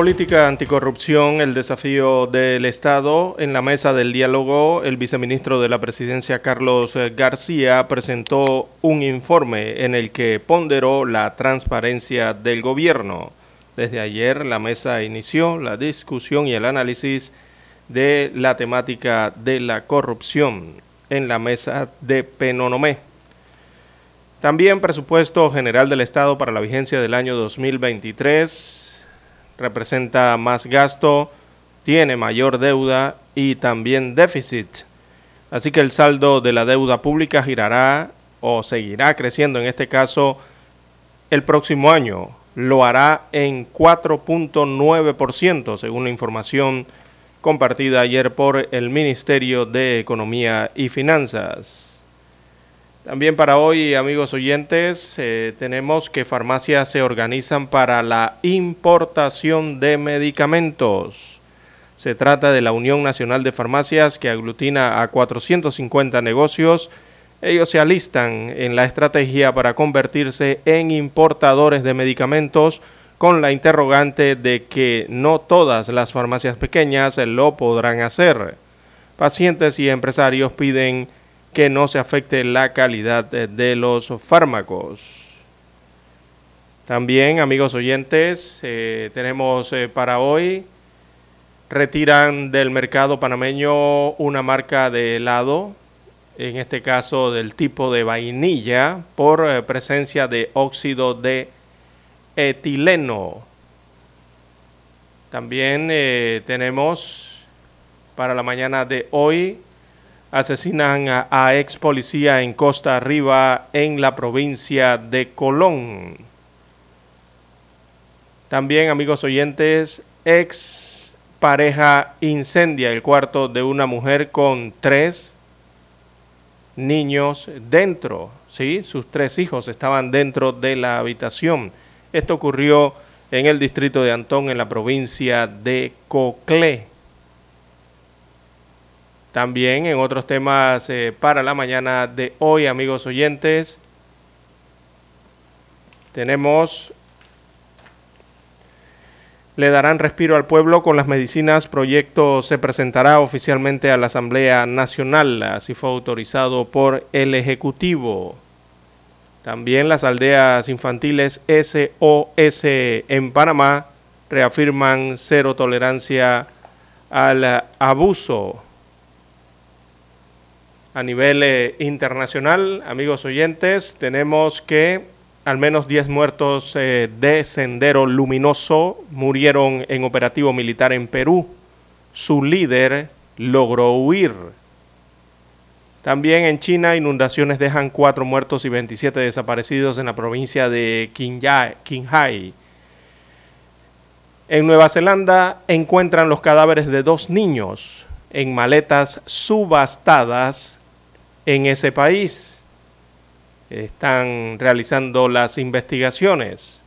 Política anticorrupción, el desafío del Estado. En la mesa del diálogo, el viceministro de la Presidencia, Carlos García, presentó un informe en el que ponderó la transparencia del gobierno. Desde ayer, la mesa inició la discusión y el análisis de la temática de la corrupción en la mesa de Penonomé. También presupuesto general del Estado para la vigencia del año 2023 representa más gasto, tiene mayor deuda y también déficit. Así que el saldo de la deuda pública girará o seguirá creciendo en este caso el próximo año. Lo hará en 4.9% según la información compartida ayer por el Ministerio de Economía y Finanzas. También para hoy, amigos oyentes, eh, tenemos que farmacias se organizan para la importación de medicamentos. Se trata de la Unión Nacional de Farmacias que aglutina a 450 negocios. Ellos se alistan en la estrategia para convertirse en importadores de medicamentos con la interrogante de que no todas las farmacias pequeñas lo podrán hacer. Pacientes y empresarios piden que no se afecte la calidad de los fármacos. También, amigos oyentes, eh, tenemos eh, para hoy, retiran del mercado panameño una marca de helado, en este caso del tipo de vainilla, por eh, presencia de óxido de etileno. También tenemos para la mañana de hoy asesinan a, ex policía en Costa Arriba, en la provincia de Colón. También, amigos oyentes, ex pareja incendia el cuarto de una mujer con tres niños dentro. ¿sí? Sus tres hijos estaban dentro de la habitación. Esto ocurrió en el distrito de Antón, en la provincia de Coclé. También en otros temas eh, para la mañana de hoy, amigos oyentes, tenemos, le darán respiro al pueblo con las medicinas. Proyecto se presentará oficialmente a la Asamblea Nacional, así fue autorizado por el Ejecutivo. También las aldeas infantiles SOS en Panamá reafirman cero tolerancia al abuso a nivel eh, internacional, amigos oyentes, tenemos que al menos 10 muertos eh, de Sendero Luminoso murieron en operativo militar en Perú. Su líder logró huir. También en China, inundaciones dejan 4 muertos y 27 desaparecidos en la provincia de Qinghai. En Nueva Zelanda encuentran los cadáveres de dos niños en maletas subastadas en ese país. Están realizando las investigaciones.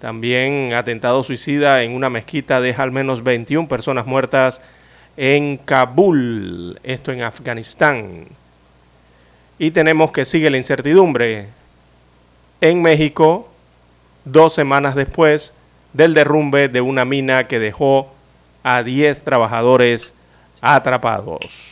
También atentado suicida en una mezquita deja al menos 21 personas muertas en Kabul, esto en Afganistán. Y tenemos que sigue la incertidumbre. En México, dos semanas después del derrumbe de una mina que dejó a 10 trabajadores atrapados.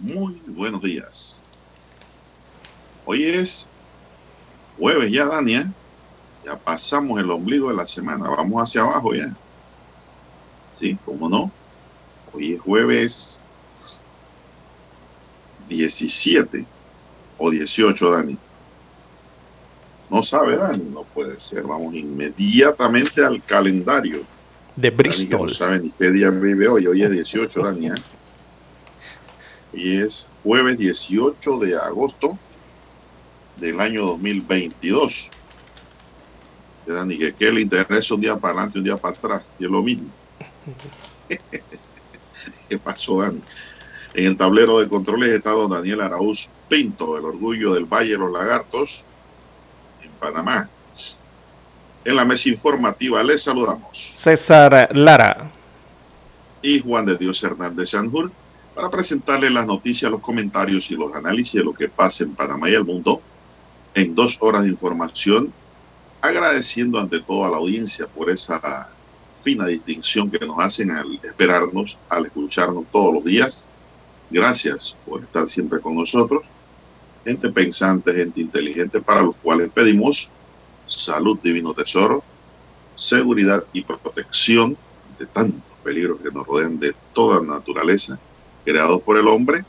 Muy buenos días. Hoy es jueves ya, Dania. Ya pasamos el ombligo de la semana. Vamos hacia abajo ya. Sí, cómo no. Hoy es jueves 17 o 18, Dani. No sabe, Dani. No puede ser. Vamos inmediatamente al calendario. De Dani, Bristol. No sabe ni qué día vive hoy. Hoy es 18, Dani. ¿eh? Y es jueves 18 de agosto del año 2022. Que Dani, que qué le interesa un día para adelante, un día para atrás. Y es lo mismo. ¿Qué pasó, Dani? En el tablero de controles está don Daniel Araúz Pinto, el orgullo del Valle de los Lagartos, en Panamá. En la mesa informativa les saludamos. César Lara. y Juan de Dios Hernández Sanjur para presentarles las noticias, los comentarios y los análisis de lo que pasa en Panamá y el mundo en dos horas de información, agradeciendo ante todo a la audiencia por esa fina distinción que nos hacen al esperarnos, al escucharnos todos los días. Gracias por estar siempre con nosotros. Gente pensante, gente inteligente, para los cuales pedimos salud, divino tesoro, seguridad y protección de tantos peligros que nos rodean de toda naturaleza, creados por el hombre,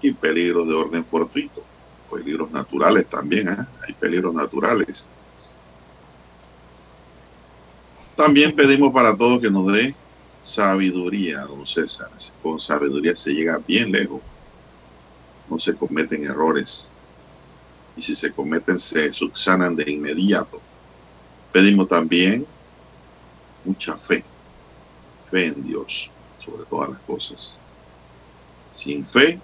y peligros de orden fortuito, peligros naturales también, ¿eh? hay peligros naturales. También pedimos para todos que nos dé sabiduría, don César. Con sabiduría se llega bien lejos. No se cometen errores. Y si se cometen, se subsanan de inmediato. Pedimos también mucha fe. Fe en Dios, sobre todas las cosas. Sin fe,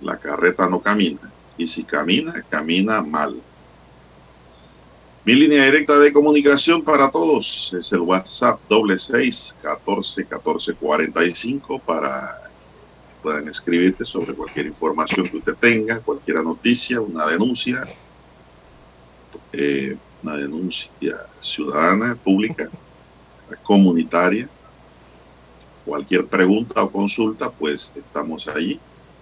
la carreta no camina. Y si camina, camina mal. Mi línea directa de comunicación para todos es el WhatsApp doble seis catorce catorce cuarenta y cinco para que puedan escribirte sobre cualquier información que usted tenga, cualquier noticia, una denuncia, eh, una denuncia ciudadana, pública, comunitaria, cualquier pregunta o consulta, pues estamos allí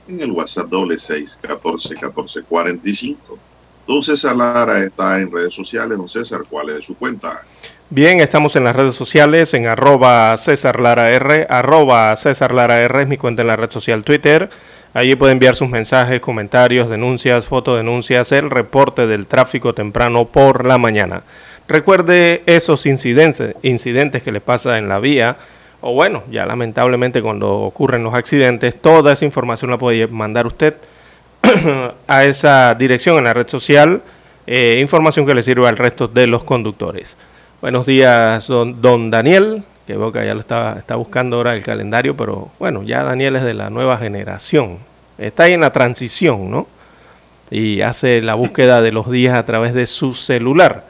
en el WhatsApp doble seis catorce catorce cuarenta y cinco. Don César Lara está en redes sociales. Don César, ¿cuál es su cuenta? Bien, estamos en las redes sociales, en arroba César Lara R, arroba César Lara R es mi cuenta en la red social Twitter. Allí puede enviar sus mensajes, comentarios, denuncias, fotodenuncias, el reporte del tráfico temprano por la mañana. Recuerde esos incidentes, incidentes que le pasa en la vía, o bueno, ya lamentablemente cuando ocurren los accidentes, toda esa información la puede mandar usted a esa dirección en la red social, eh, información que le sirva al resto de los conductores. Buenos días, don, don Daniel, que veo que ya lo está, está buscando ahora el calendario, pero bueno, ya Daniel es de la nueva generación. Está ahí en la transición, ¿no? Y hace la búsqueda de los días a través de su celular.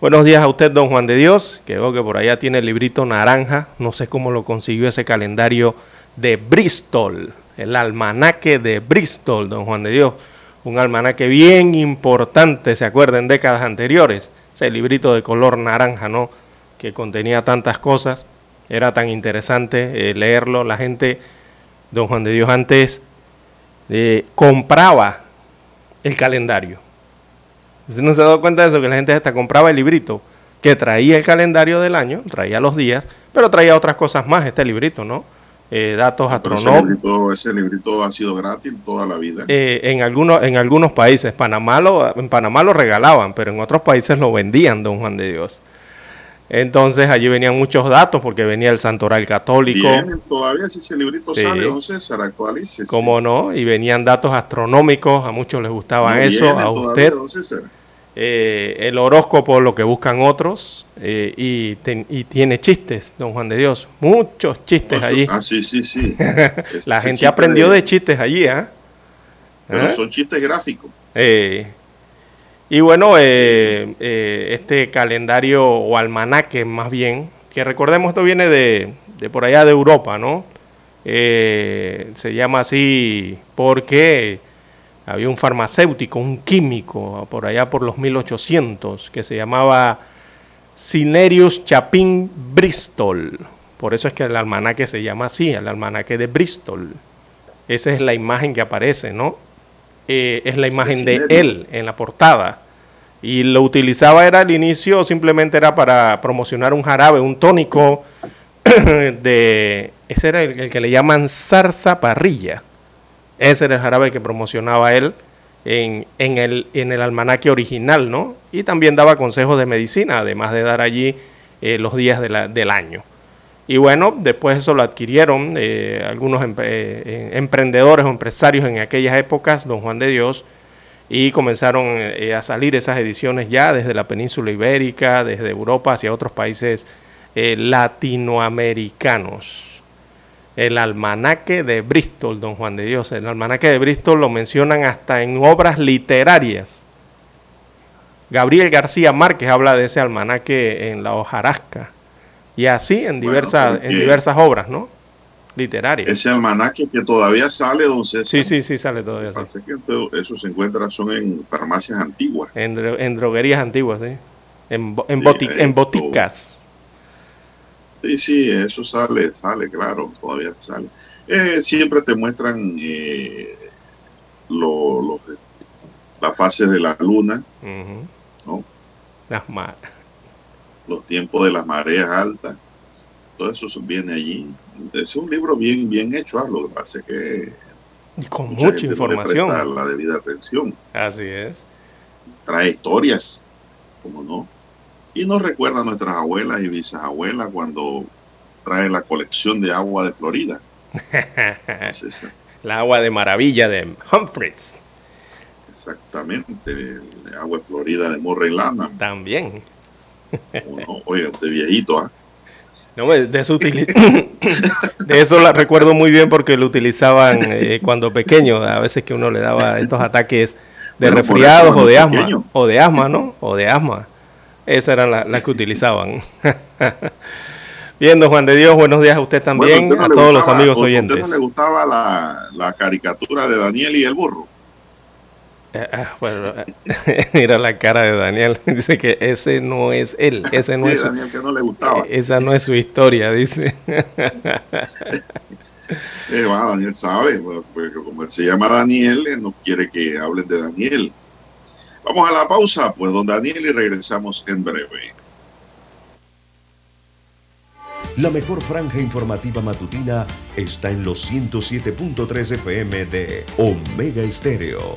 Buenos días a usted, don Juan de Dios, que veo que por allá tiene el librito naranja. No sé cómo lo consiguió ese calendario de Bristol, el almanaque de Bristol, don Juan de Dios. un almanaque bien importante, se acuerdan, en décadas anteriores, ese librito de color naranja, ¿no? Que contenía tantas cosas, era tan interesante eh, leerlo, la gente, don Juan de Dios antes eh, compraba el calendario. ¿Usted no se ha dado cuenta de eso? Que la gente hasta compraba el librito que traía el calendario del año, traía los días, pero traía otras cosas más, este librito, ¿no? Eh, datos astronómicos. Ese, librito, ha sido gratis toda la vida. Eh, en, algunos, en algunos países, Panamá lo, en Panamá lo regalaban, pero en otros países lo vendían, don Juan de Dios. Entonces allí venían muchos datos porque venía el santoral católico. Bien, todavía si ese librito sale, don César, actualice. ¿Cómo no? Y venían datos astronómicos, a muchos les gustaba eso, a usted. Eh, el horóscopo, lo que buscan otros, eh, y, tiene chistes, don Juan de Dios, muchos chistes allí. Ah, sí, sí, sí. La gente aprendió de... chistes allí, ¿ah? Pero ¿Eh? son chistes gráficos. Y bueno, este calendario o almanaque más bien, que recordemos esto viene de, de por allá de Europa, ¿no? se llama así porque había un farmacéutico, un químico, por allá por los 1800, que se llamaba Cinerius Chapin Bristol. Por eso es que el almanaque se llama así, el almanaque de Bristol. Esa es la imagen que aparece, ¿no? Eh, es la imagen de él en la portada. Y lo utilizaba era al inicio, simplemente era para promocionar un jarabe, un tónico de... Ese era el, el que le llaman zarza parrilla ese era el jarabe que promocionaba él en, el, en el almanaque original, ¿no? Y también daba consejos de medicina, además de dar allí eh, los días del año. Y bueno, después eso lo adquirieron eh, algunos eh, emprendedores o empresarios en aquellas épocas, don Juan de Dios, y comenzaron a salir esas ediciones ya desde la península ibérica, desde Europa hacia otros países latinoamericanos el almanaque de Bristol, don Juan de Dios. El almanaque de Bristol lo mencionan hasta en obras literarias. Gabriel García Márquez habla de ese almanaque en la hojarasca. Y así en diversas, en diversas obras, ¿no? Literarias. Ese almanaque que todavía sale, don César. Sí, sí, sí, sale todavía. eso se encuentra, son en farmacias antiguas. En, droguerías antiguas, sí. En, en, en boticas. Sí, sí, eso sale, sale, claro, todavía sale. Eh, siempre te muestran eh, lo, las fases de la luna, ¿no? Las los tiempos de las mareas altas, todo eso viene allí. Es un libro bien, bien hecho, ¿ah? lo que pasa es que... con mucha, información. la debida atención. Así es. Trae historias, como no y nos recuerda a nuestras abuelas y bisabuelas cuando trae la colección de agua de Florida. la agua de maravilla de Humphreys. Exactamente, el agua de Florida de Morrey Lana. También. Oye, de viejito, ¿ah? No, de eso, de eso la recuerdo muy bien porque lo utilizaban eh, cuando pequeño, a veces que uno le daba estos ataques de resfriados o de asma, o de asma, ¿no? O de asma. Esas eran las que utilizaban. Bien, don Juan de Dios, buenos días a usted también, a todos los amigos oyentes. ¿A usted no le gustaba la, caricatura de Daniel y el burro? Eh, ah, bueno, mira la cara de Daniel, dice que ese no es él, ese no es Daniel que no le gustaba. Esa no es su historia, dice. eh, Daniel sabe, pues, como él se llama Daniel, él no quiere que hablen de Daniel. Vamos a la pausa, pues, don Daniel, y regresamos en breve. La mejor franja informativa matutina está en los 107.3 FM de Omega Estéreo,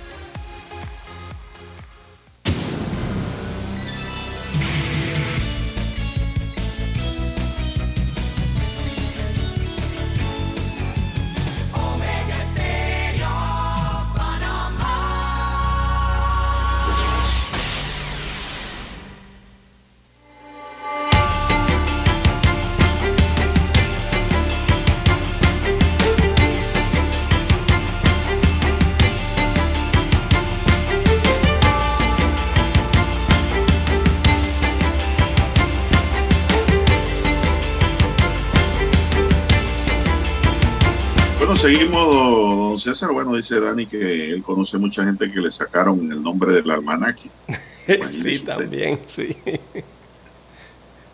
César. Bueno, dice Dani que él conoce mucha gente que le sacaron el nombre del almanaque. Sí, también, sí.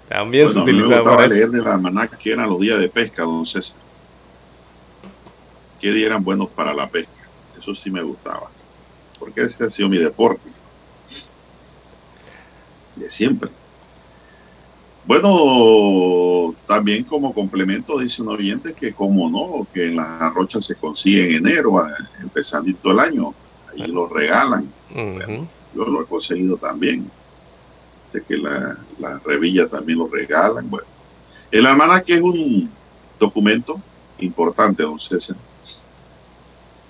También se Bueno, a mí me utiliza gustaba para eso. leer del almanaque que eran los días de pesca, don César. ¿Qué días eran buenos para la pesca? Eso sí me gustaba. Porque ese ha sido mi deporte. De siempre. Bueno, también como complemento dice un oyente que como no, que en las rochas se consigue en enero, empezando todo el año. Ahí lo regalan. Yo lo he conseguido también. Sé que la, la revilla también lo regalan. Bueno, el almanaque es un documento importante, don César,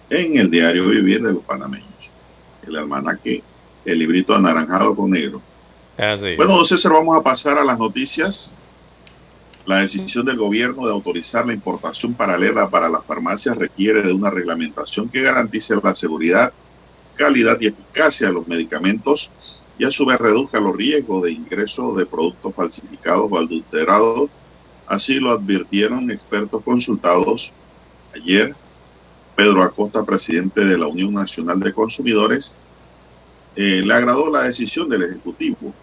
en el diario vivir de los panameños. El almanaque, el librito anaranjado con negro. Ah. Bueno, don César, vamos a pasar a las noticias. La decisión del gobierno de autorizar la importación paralela para las farmacias requiere de una reglamentación que garantice la seguridad, calidad y eficacia de los medicamentos y a su vez reduzca los riesgos de ingreso de productos falsificados o adulterados. Así lo advirtieron expertos consultados ayer. Pedro Acosta, presidente de la Unión Nacional de Consumidores, eh, le agradó la decisión del Ejecutivo.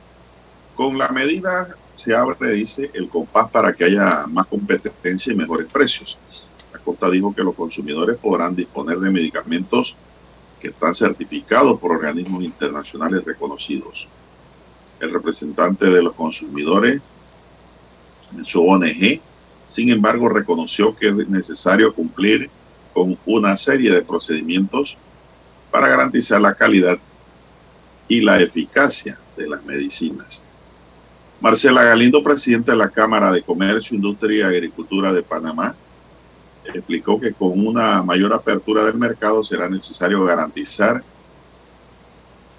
Con la medida se abre, dice, el compás para que haya más competencia y mejores precios. Acosta dijo que los consumidores podrán disponer de medicamentos que están certificados por organismos internacionales reconocidos. El representante de los consumidores su ONG, sin embargo, reconoció que es necesario cumplir con una serie de procedimientos para garantizar la calidad y la eficacia de las medicinas. Marcela Galindo, presidenta de la Cámara de Comercio, Industria y Agricultura de Panamá, explicó que con una mayor apertura del mercado será necesario garantizar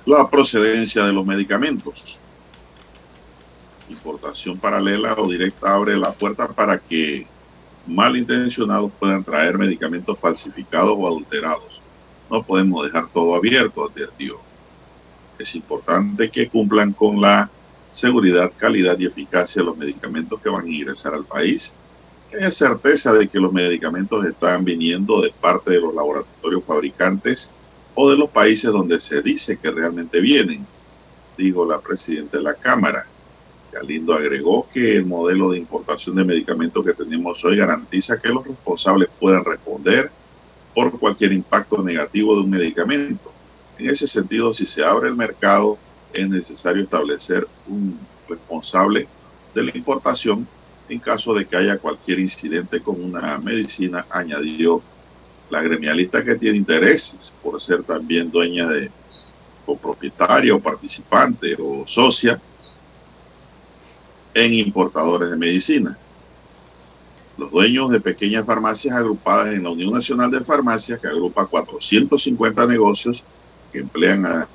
la procedencia de los medicamentos. Importación paralela o directa abre la puerta para que malintencionados puedan traer medicamentos falsificados o adulterados. No podemos dejar todo abierto, advirtió. Es importante que cumplan con la seguridad, calidad y eficacia de los medicamentos que van a ingresar al país. Haya certeza de que los medicamentos están viniendo de parte de los laboratorios fabricantes o de los países donde se dice que realmente vienen, dijo la presidenta de la Cámara. Galindo agregó que el modelo de importación de medicamentos que tenemos hoy garantiza que los responsables puedan responder por cualquier impacto negativo de un medicamento. En ese sentido, si se abre el mercado, es necesario establecer un responsable de la importación en caso de que haya cualquier incidente con una medicina, añadió la gremialista que tiene intereses por ser también dueña de o propietaria o participante o socia en importadores de medicinas. los dueños de pequeñas farmacias agrupadas en la Unión Nacional de Farmacias, que agrupa 450 negocios que emplean a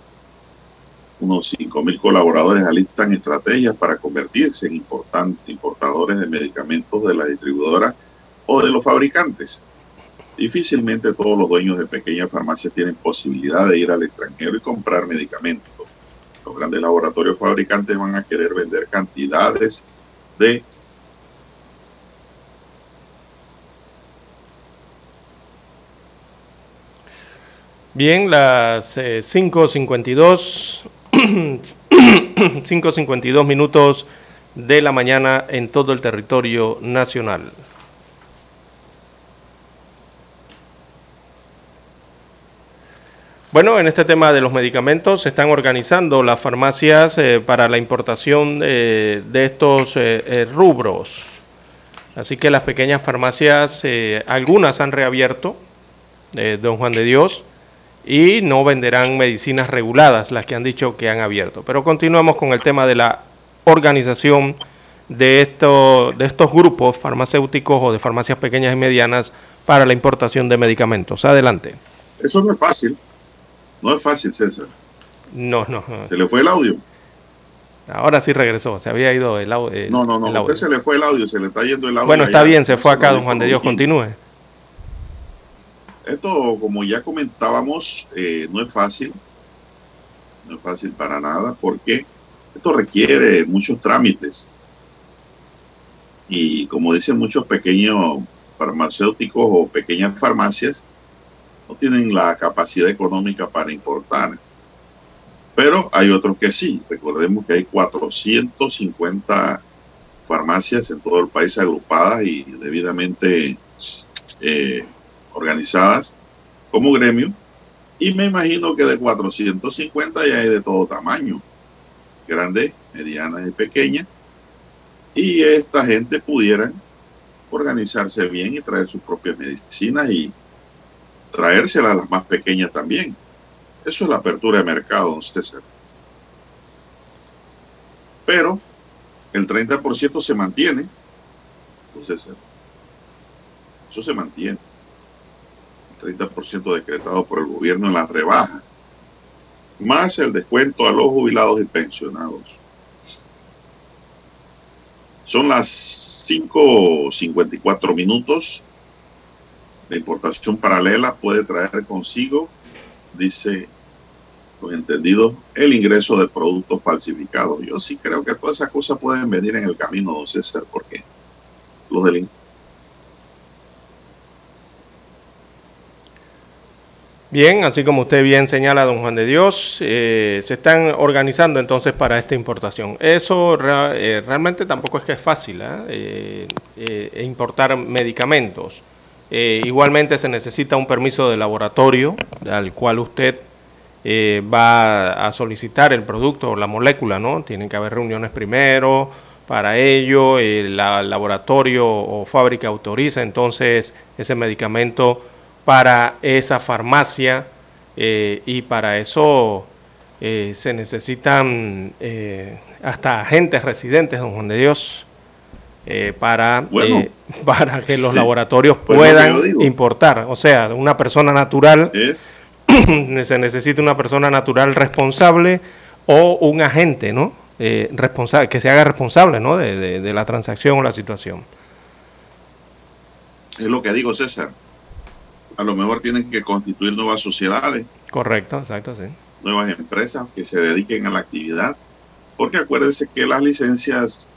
unos 5.000 colaboradores, alistan estrategias para convertirse en importadores de medicamentos de la distribuidora o de los fabricantes. Difícilmente todos los dueños de pequeñas farmacias tienen posibilidad de ir al extranjero y comprar medicamentos. Los grandes laboratorios fabricantes van a querer vender cantidades de Bien, las 5.52, eh, 5.52 minutos de la mañana en todo el territorio nacional. Bueno, en este tema de los medicamentos se están organizando las farmacias eh, para la importación eh, de estos eh, rubros. Así que las pequeñas farmacias, algunas han reabierto, don Juan de Dios, y no venderán medicinas reguladas, las que han dicho que han abierto. Pero continuamos con el tema de la organización de, esto, de estos grupos farmacéuticos o de farmacias pequeñas y medianas para la importación de medicamentos. Adelante. Eso no es fácil. No es fácil, César. No, no. ¿Se le fue el audio? Ahora sí regresó, se había ido el, audio. no, no, no, a usted se le fue el audio, se le está yendo el audio. Bueno, está bien, se fue acá, don Juan de Dios, continúe. Esto, como ya comentábamos, eh, no es fácil, no es fácil para nada, porque esto requiere muchos trámites. Y como dicen muchos pequeños farmacéuticos o pequeñas farmacias, no tienen la capacidad económica para importar. Pero hay otros que sí. Recordemos que hay 450 farmacias en todo el país agrupadas y debidamente eh, organizadas como gremio. Y me imagino que de 450 ya hay de todo tamaño, grandes, medianas y pequeñas. Y esta gente pudiera organizarse bien y traer sus propias medicinas y traérsela a las más pequeñas también. Eso es la apertura de mercado, don César. Pero el 30% se mantiene, don César. Eso se mantiene. El 30% decretado por el gobierno en la rebaja. Más el descuento a los jubilados y pensionados. Son las 5.54 minutos. La importación paralela puede traer consigo, dice los entendidos, el ingreso de productos falsificados. Yo sí creo que todas esas cosas pueden venir en el camino, don César, porque los delincuentes. Bien, así como usted bien señala, don Juan de Dios, eh, se están organizando entonces para esta importación. Eso eh, realmente tampoco es que es fácil, ¿eh? importar medicamentos. Igualmente se necesita un permiso de laboratorio al cual usted va a solicitar el producto o la molécula, ¿no? Tienen que haber reuniones primero para ello, el laboratorio o fábrica autoriza entonces ese medicamento para esa farmacia eh, y para eso se necesitan hasta agentes residentes, don Juan de Dios, eh, para, eh, para que los laboratorios pues puedan importar. O sea, una persona natural, se necesita una persona natural responsable o un agente, ¿no? Eh, responsable, que se haga responsable, ¿no? De, de, la transacción o la situación. Es lo que digo, César. A lo mejor tienen que constituir nuevas sociedades. Correcto, exacto, sí. Nuevas empresas que se dediquen a la actividad. Porque acuérdense que las licencias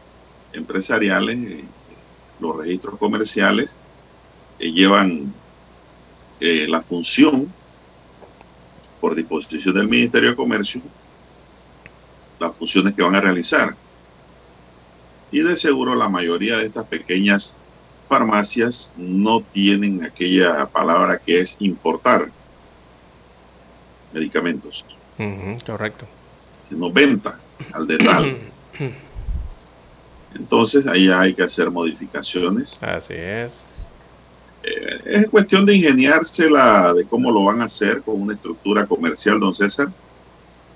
empresariales, eh, los registros comerciales, que llevan eh, la función por disposición del Ministerio de Comercio, las funciones que van a realizar. Y de seguro la mayoría de estas pequeñas farmacias no tienen aquella palabra que es importar medicamentos. correcto. Sino venta al detalle. Entonces ahí hay que hacer modificaciones. Así es. Eh, es cuestión de ingeniársela de cómo lo van a hacer con una estructura comercial, don César.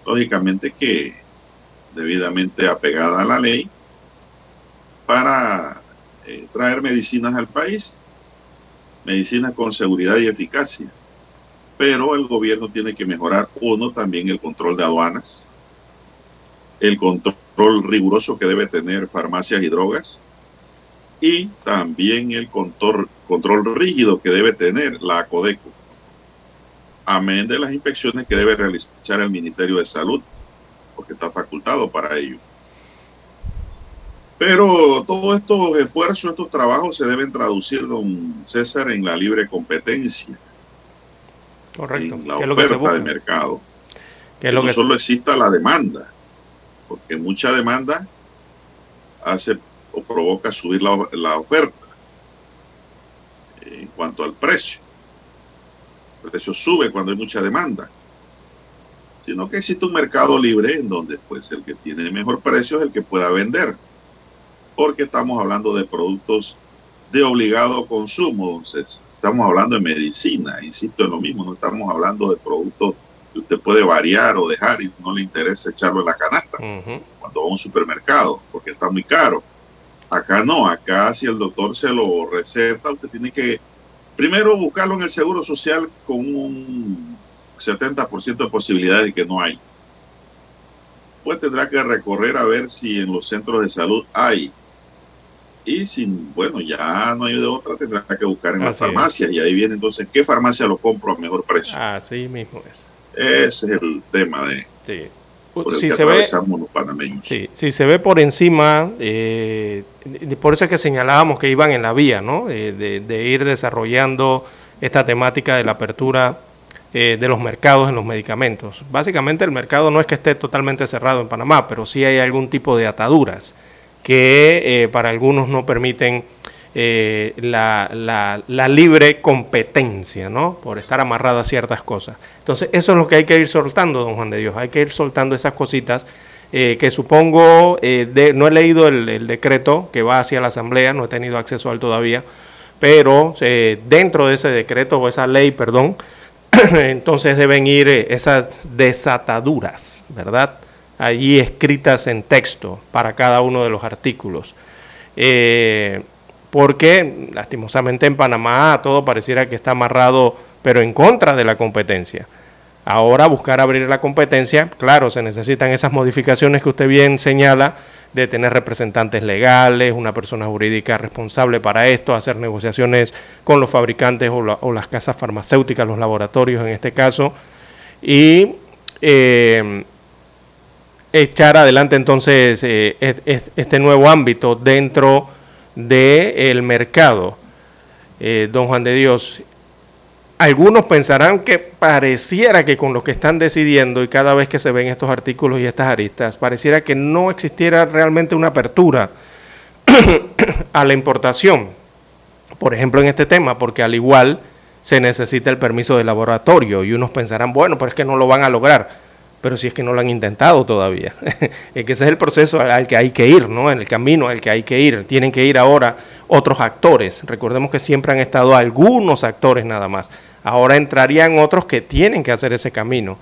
Lógicamente que debidamente apegada a la ley para eh, traer medicinas al país, medicinas con seguridad y eficacia. Pero el gobierno tiene que mejorar, uno, también el control de aduanas, el control riguroso que debe tener farmacias y drogas, y también el control, control rígido que debe tener la ACODECO, amén de las inspecciones que debe realizar el Ministerio de Salud, porque está facultado para ello. Pero todos estos esfuerzos, estos trabajos se deben traducir, don César, en la libre competencia. Correcto. En la oferta del mercado. Que, lo no que solo exista la demanda, porque mucha demanda hace o provoca subir la, la oferta en cuanto al precio. El precio sube cuando hay mucha demanda sino que existe un mercado libre en donde pues el que tiene mejor precio es el que pueda vender porque estamos hablando de productos de obligado consumo, entonces estamos hablando de medicina, insisto en lo mismo, no estamos hablando de productos que usted puede variar o dejar y no le interesa echarlo en la canasta cuando va a un supermercado, porque está muy caro. Acá no, acá si el doctor se lo receta, usted tiene que primero buscarlo en el Seguro Social con un 70% de posibilidades de que no hay. Pues tendrá que recorrer a ver si en los centros de salud hay y si, bueno, ya no hay de otra, tendrá que buscar en las farmacias. Y ahí viene entonces, ¿qué farmacia lo compro a mejor precio? Así mismo es. Ese es el tema de... Sí. Por el si que se ve, atravesamos los panameños. sí, si se ve por encima, eh, por eso es que señalábamos que iban en la vía, ¿no? Eh, de, de ir desarrollando esta temática de la apertura eh, de los mercados en los medicamentos. Básicamente el mercado no es que esté totalmente cerrado en Panamá, pero sí hay algún tipo de ataduras que eh, para algunos no permiten eh, la, la- la libre competencia, ¿no? Por estar amarrada a ciertas cosas. Entonces, eso es lo que hay que ir soltando, don Juan de Dios. Hay que ir soltando esas cositas eh, que supongo, de- no he leído el, el decreto que va hacia la Asamblea, no he tenido acceso a él todavía, pero dentro de ese decreto o esa ley, perdón, entonces deben ir esas desataduras, ¿verdad? Allí escritas en texto para cada uno de los artículos. Eh, porque lastimosamente en Panamá todo pareciera que está amarrado, pero en contra de la competencia. Ahora buscar abrir la competencia, claro, se necesitan esas modificaciones que usted bien señala, de tener representantes legales, una persona jurídica responsable para esto, hacer negociaciones con los fabricantes o, la- o las casas farmacéuticas, los laboratorios en este caso, y eh, echar adelante entonces eh, este nuevo ámbito dentro del mercado. Eh, don Juan de Dios, algunos pensarán que pareciera que con lo que están decidiendo y cada vez que se ven estos artículos y estas aristas, pareciera que no existiera realmente una apertura a la importación. Por ejemplo, en este tema, porque al igual se necesita el permiso de laboratorio y unos pensarán, bueno, pero es que no lo van a lograr. Pero si es que no lo han intentado todavía. es que ese es el proceso al que hay que ir, ¿no? En el camino al que hay que ir. Tienen que ir ahora otros actores. Recordemos que siempre han estado algunos actores nada más. Ahora entrarían otros que tienen que hacer ese camino.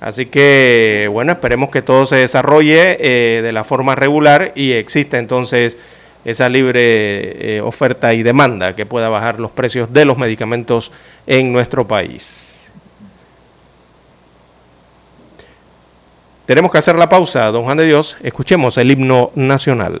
Así que, bueno, esperemos que todo se desarrolle eh, de la forma regular y exista entonces esa libre eh, oferta y demanda que pueda bajar los precios de los medicamentos en nuestro país. Tenemos que hacer la pausa, don Juan de Dios. Escuchemos el himno nacional.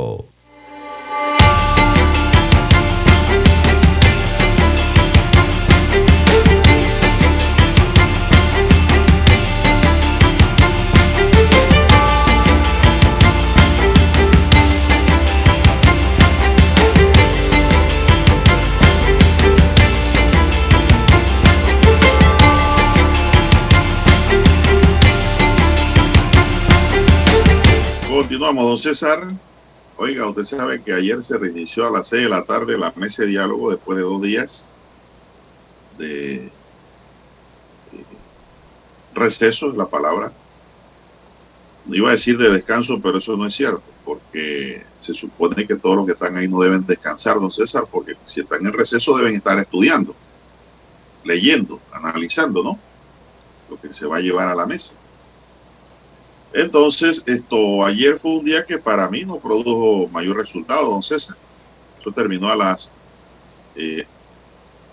Oiga, usted sabe que ayer se reinició a las 6 de la tarde la mesa de diálogo después de dos días de eh, receso, es la palabra. Iba a decir de descanso, pero eso no es cierto, porque se supone que todos los que están ahí no deben descansar, don César, porque si están en receso deben estar estudiando, leyendo, analizando, ¿no? Lo que se va a llevar a la mesa. Entonces, esto ayer fue un día que para mí no produjo mayor resultado, don César. Eso terminó a las eh,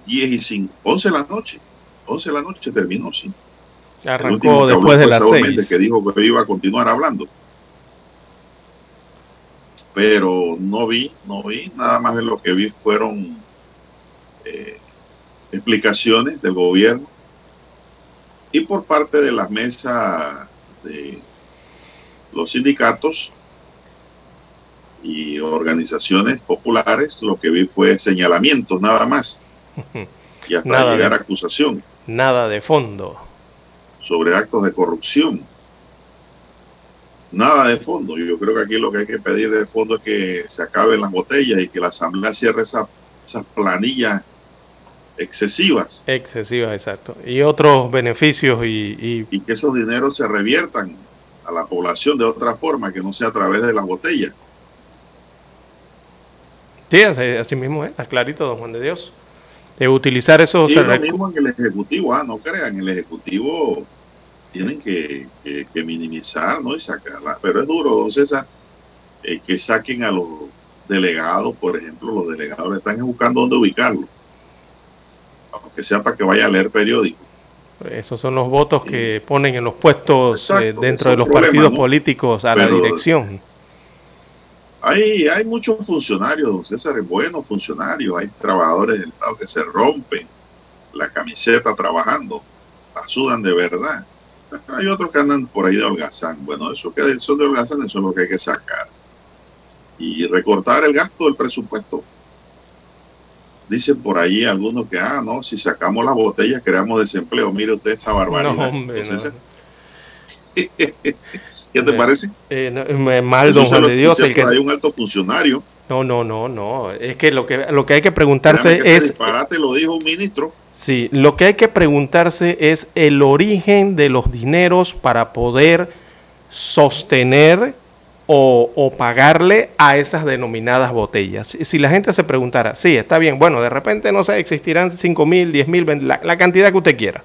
10 y 5, 11 de la noche. 11 de la noche terminó, sí. Arrancó después de las 6. Que dijo que iba a continuar hablando. Pero no vi, no vi, nada más de lo que vi fueron eh, explicaciones del gobierno y por parte de las mesas de los sindicatos y organizaciones populares, lo que vi fue señalamientos nada más. Y hasta Nada llegar a acusación Nada de fondo. sobre actos de corrupción. Nada de fondo. Yo creo que aquí lo que hay que pedir de fondo es que se acaben las botellas y que la Asamblea cierre esa- esas planillas excesivas Excesiva, exacto. Y otros beneficios y, y y que esos dineros se reviertan a la población de otra forma, que no sea a través de las botellas. sí, así, así mismo es, está clarito, don Juan de Dios. De utilizar esos Y lo mismo en el Ejecutivo, ah, no crean, el Ejecutivo tienen que, que- que minimizar, ¿no? Y sacarla. Pero es duro, don César, eh, que saquen a los delegados, por ejemplo, los delegados están buscando dónde ubicarlo. Aunque sea para que vaya a leer periódico. Esos son los votos que ponen en los puestos Exacto, eh, dentro es de los partidos ¿no? políticos a la dirección. Hay, hay muchos funcionarios, César, buenos funcionarios, hay trabajadores del Estado que se rompen la camiseta trabajando, la sudan de verdad. Hay otros que andan por ahí de holgazán. Bueno, eso que son de holgazán, eso es lo que hay que sacar. Y recortar el gasto del presupuesto. Dicen por ahí algunos que, ah, no, si sacamos las botellas creamos desempleo. Mire usted esa barbaridad. No, hombre, no. ¿Qué te Eh, parece? Eh, no, mal, Eso don Juan de Dios. El que, ahí un alto funcionario. no, no, no, no. Es que lo que, lo que hay que preguntarse que es, disparate lo dijo un ministro. sí, lo que hay que preguntarse es el origen de los dineros para poder sostener o, pagarle a esas denominadas botellas. Si, la gente se preguntara, sí, está bien, bueno, de repente, no sé, existirán 5 mil, 10 mil, la, la cantidad que usted quiera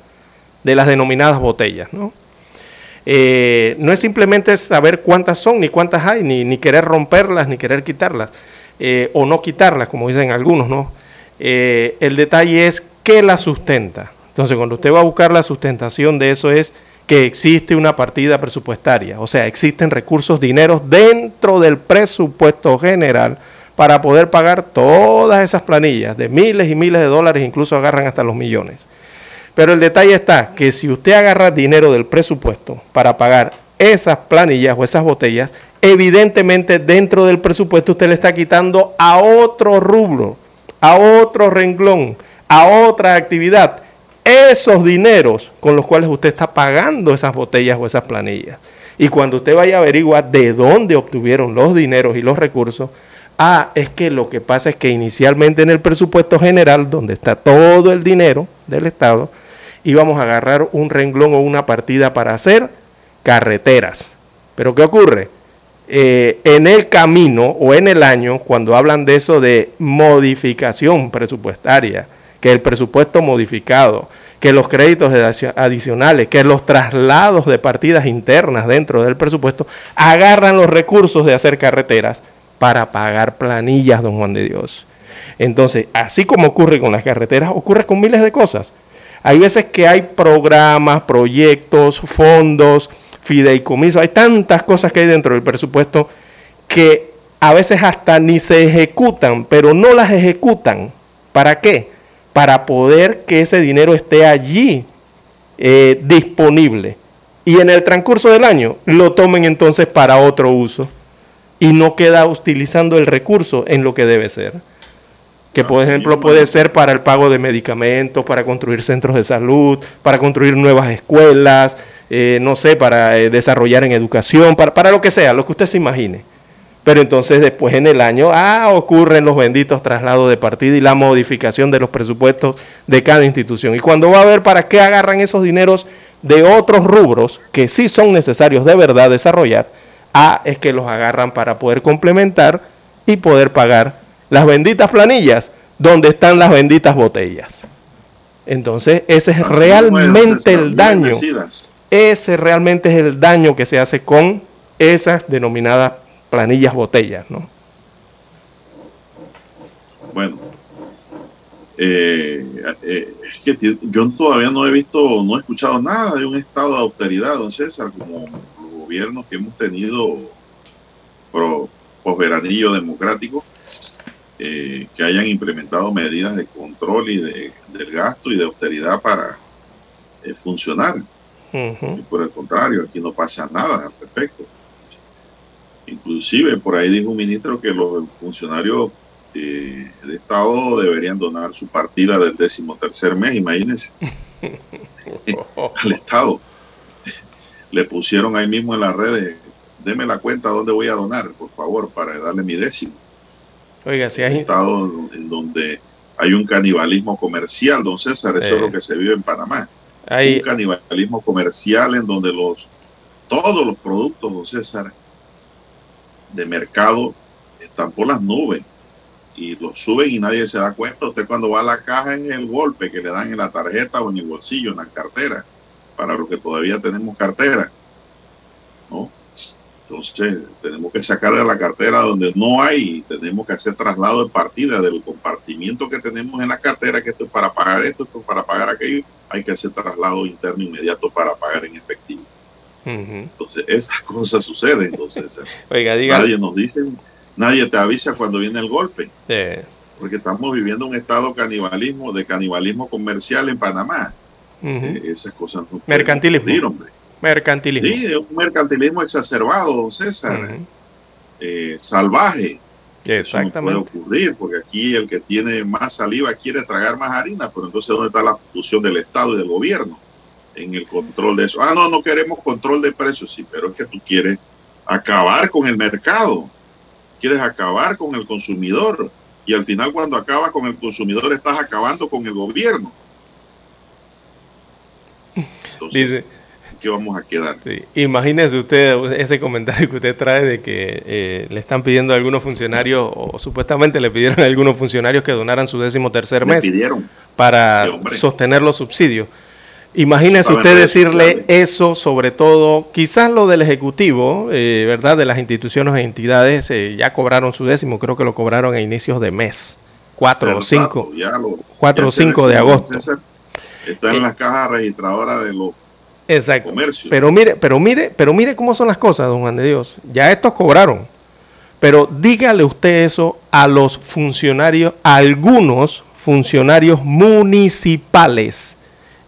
de las denominadas botellas, ¿no? Eh, no es simplemente saber cuántas son, ni cuántas hay, ni, ni querer romperlas, ni querer quitarlas, eh, o no quitarlas, como dicen algunos, ¿no? Eh, el detalle es qué la sustenta. Entonces, cuando usted va a buscar la sustentación de eso es que existe una partida presupuestaria, o sea, existen recursos, dineros dentro del presupuesto general para poder pagar todas esas planillas de miles y miles de dólares, incluso agarran hasta los millones. Pero el detalle está que si usted agarra dinero del presupuesto para pagar esas planillas o esas botellas, evidentemente dentro del presupuesto usted le está quitando a otro rubro, a otro renglón, a otra actividad, esos dineros con los cuales usted está pagando esas botellas o esas planillas. Y cuando usted vaya a averiguar de dónde obtuvieron los dineros y los recursos, ah, es que lo que pasa es que inicialmente en el presupuesto general, donde está todo el dinero del Estado, íbamos a agarrar un renglón o una partida para hacer carreteras. Pero ¿qué ocurre? Eh, en el camino o en el año, cuando hablan de eso de modificación presupuestaria, que el presupuesto modificado, que los créditos adici- adicionales, que los traslados de partidas internas dentro del presupuesto, agarran los recursos de hacer carreteras para pagar planillas, don Juan de Dios. Entonces, así como ocurre con las carreteras, ocurre con miles de cosas. Hay veces que hay programas, proyectos, fondos, fideicomiso, hay tantas cosas que hay dentro del presupuesto que a veces hasta ni se ejecutan, pero no las ejecutan. ¿Para qué? Para poder que ese dinero esté allí eh, disponible. Y en el transcurso del año lo tomen entonces para otro uso. Y no queda utilizando el recurso en lo que debe ser. Que por ejemplo puede ser para el pago de medicamentos, para construir centros de salud, para construir nuevas escuelas, eh, no sé, para eh, desarrollar en educación, para, para lo que sea, lo que usted se imagine. Pero entonces después en el año, ah, ocurren los benditos traslados de partido y la modificación de los presupuestos de cada institución. Y cuando va a ver para qué agarran esos dineros de otros rubros que sí son necesarios de verdad desarrollar, ah, es que los agarran para poder complementar y poder pagar las benditas planillas donde están las benditas botellas. Entonces, ese es realmente el daño. Ese realmente es el daño que se hace con esas denominadas planillas botellas, ¿no? Bueno, eh, eh, es que yo todavía no he visto, no he escuchado nada de un estado de austeridad, don César, como los gobiernos que hemos tenido por posveranillo democrático, eh, que hayan implementado medidas de control y de, del gasto y de austeridad para funcionar. y por el contrario, aquí no pasa nada al respecto. Inclusive por ahí dijo un ministro que los funcionarios eh, de Estado deberían donar su partida del décimo tercer mes, imagínense, al Estado. Le pusieron ahí mismo en las redes, deme la cuenta dónde voy a donar, por favor, para darle mi décimo. Oiga, si hay... Estado en donde hay un canibalismo comercial, don César, eso es lo que se vive en Panamá. Hay un canibalismo comercial en donde los todos los productos, don César, de mercado están por las nubes y los suben y nadie se da cuenta. Usted cuando va a la caja en el golpe que le dan en la tarjeta o en el bolsillo, en la cartera, para los que todavía tenemos cartera, ¿no? Entonces tenemos que sacar de la cartera donde no hay, tenemos que hacer traslado de partida del compartimiento que tenemos en la cartera, que esto es para pagar esto, esto es para pagar aquello, hay que hacer traslado interno inmediato para pagar en efectivo. Entonces, esas cosas suceden. Entonces, nadie nos dice, nadie te avisa cuando viene el golpe. Porque estamos viviendo un estado de canibalismo, de canibalismo comercial en Panamá. Eh, esas cosas no Mercantilismo. hombre. Mercantilismo. Sí, es un mercantilismo exacerbado, César. Eh, salvaje. Exactamente. puede ocurrir, porque aquí el que tiene más saliva quiere tragar más harina, pero entonces ¿dónde está la función del Estado y del gobierno? En el control de eso. Ah, no, no queremos control de precios, sí, pero es que tú quieres acabar con el mercado, quieres acabar con el consumidor y al final cuando acabas con el consumidor estás acabando con el gobierno. Entonces, ¿qué vamos a quedar? Imagínese usted ese comentario que usted trae de que eh, le están pidiendo a algunos funcionarios, o supuestamente le pidieron a algunos funcionarios que donaran su décimo tercer mes para sostener los subsidios. Imagínese usted decirle eso, sobre todo, quizás lo del Ejecutivo, eh, ¿verdad? De las instituciones e entidades eh, ya cobraron su décimo, creo que lo cobraron a inicios de mes, 4 o 5, 4 o 5 de agosto. Está en eh, las cajas registradoras de los exacto. comercios. Pero mire, pero mire, pero mire cómo son las cosas, don Juan de Dios. Ya estos cobraron. Pero dígale usted eso a los funcionarios, a algunos funcionarios municipales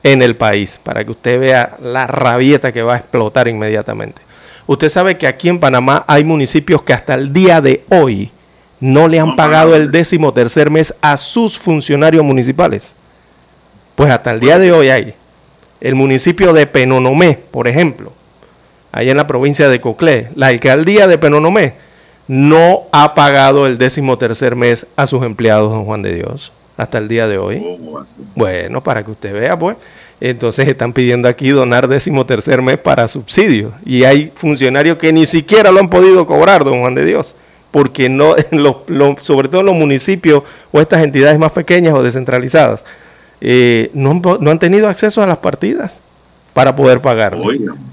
en el país, para que usted vea la rabieta que va a explotar inmediatamente. Usted sabe que aquí en Panamá hay municipios que hasta el día de hoy no le han pagado el décimo tercer mes a sus funcionarios municipales. Pues hasta el día de hoy hay. El municipio de Penonomé, por ejemplo, ahí en la provincia de Coclé, la alcaldía de Penonomé no ha pagado el décimo tercer mes a sus empleados, don Juan de Dios hasta el día de hoy. Bueno, para que usted vea, pues. Entonces están pidiendo aquí donar décimo tercer mes para subsidios. Y hay funcionarios que ni siquiera lo han podido cobrar, don Juan de Dios. Porque no, sobre todo en los municipios o estas entidades más pequeñas o descentralizadas, eh, no, han tenido acceso a las partidas para poder pagar.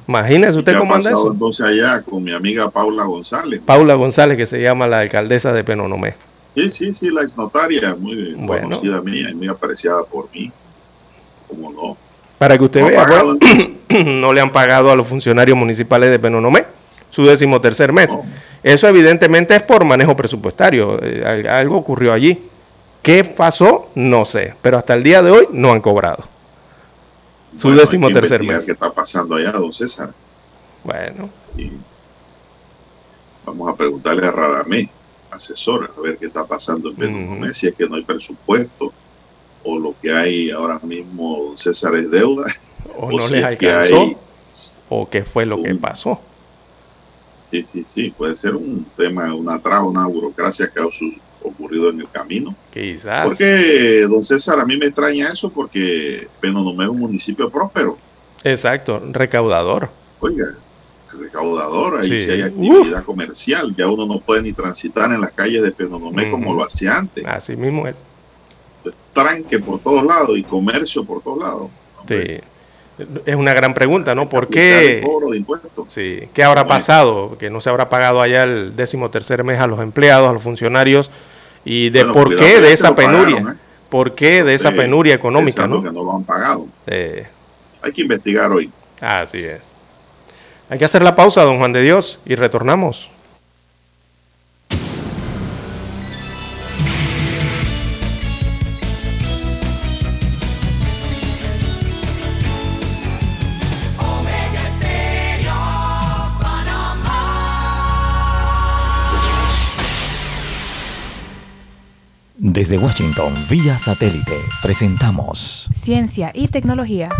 Imagínese usted cómo anda eso. entonces allá con mi amiga Paula González? Paula González, que se llama la alcaldesa de Penonomé. Sí, sí, sí, la exnotaria, muy conocida mía y muy apreciada por mí. ¿Cómo no? Para que usted No vea, pagado, no le han pagado a los funcionarios municipales de Penonomé su décimo tercer mes. No. Eso evidentemente es por manejo presupuestario. eh, al- algo ocurrió allí. ¿Qué pasó? No sé. Pero hasta el día de hoy no han cobrado. Su Bueno, hay décimo que tercer investigar mes. ¿Qué está pasando allá, don César? Bueno, Y vamos a preguntarle a Radamé, asesor, a ver qué está pasando en Penonomé, Ujú. si es que no hay presupuesto o lo que hay ahora mismo, don César, es deuda. o O no si les que alcanzó, hay- o qué fue lo que pasó. Sí, sí, sí, puede ser un tema, una traba, una burocracia que ha ocurrido en el camino. Quizás. Porque, don César, a mí me extraña eso porque Penonomé es un municipio próspero. Exacto, recaudador. Oiga, recaudador, ahí Sí. sí hay actividad comercial. Ya uno no puede ni transitar en las calles de Penonomé como lo hacía antes. Así mismo es. Pues, tranque por todos lados y comercio por todos lados. Sí. Es una gran pregunta, ¿no? ¿Por qué? Sí. ¿Qué habrá pasado? Que no se habrá pagado allá el décimo tercer mes a los empleados, a los funcionarios. ¿Y de Bueno, por qué de esa pagaron, penuria? ¿eh? ¿Por qué de esa penuria económica, no? no lo han pagado. Eh, Hay que investigar hoy. así es. Hay que hacer la pausa, don Juan de Dios, y retornamos. Desde Washington, vía satélite, presentamos Ciencia y tecnología.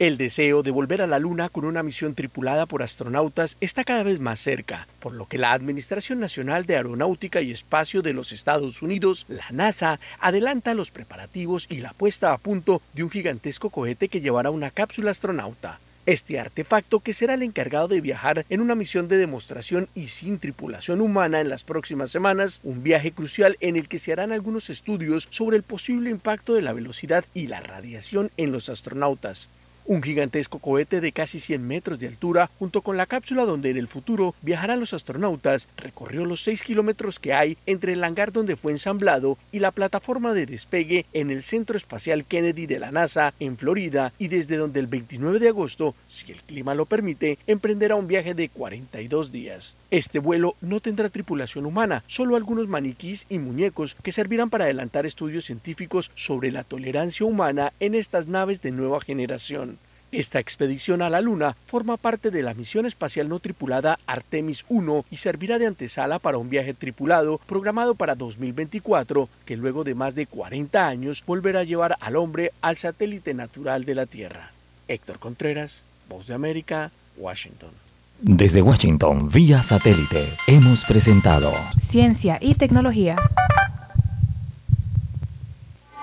El deseo de volver a la Luna con una misión tripulada por astronautas está cada vez más cerca, por lo que la Administración Nacional de Aeronáutica y Espacio de los Estados Unidos, la NASA, adelanta los preparativos y la puesta a punto de un gigantesco cohete que llevará una cápsula astronauta. Este artefacto, que será el encargado de viajar en una misión de demostración y sin tripulación humana en las próximas semanas, un viaje crucial en el que se harán algunos estudios sobre el posible impacto de la velocidad y la radiación en los astronautas. Un gigantesco cohete de casi 100 metros de altura, junto con la cápsula donde en el futuro viajarán los astronautas, recorrió los 6 kilómetros que hay entre el hangar donde fue ensamblado y la plataforma de despegue en el Centro Espacial Kennedy de la NASA en Florida y desde donde el 29 de agosto, si el clima lo permite, emprenderá un viaje de 42 días. Este vuelo no tendrá tripulación humana, solo algunos maniquís y muñecos que servirán para adelantar estudios científicos sobre la tolerancia humana en estas naves de nueva generación. Esta expedición a la Luna forma parte de la misión espacial no tripulada Artemis 1 y servirá de antesala para un viaje tripulado programado para 2024, que luego de más de 40 años volverá a llevar al hombre al satélite natural de la Tierra. Héctor Contreras, Voz de América, Washington. Desde Washington, vía satélite, hemos presentado Ciencia y tecnología.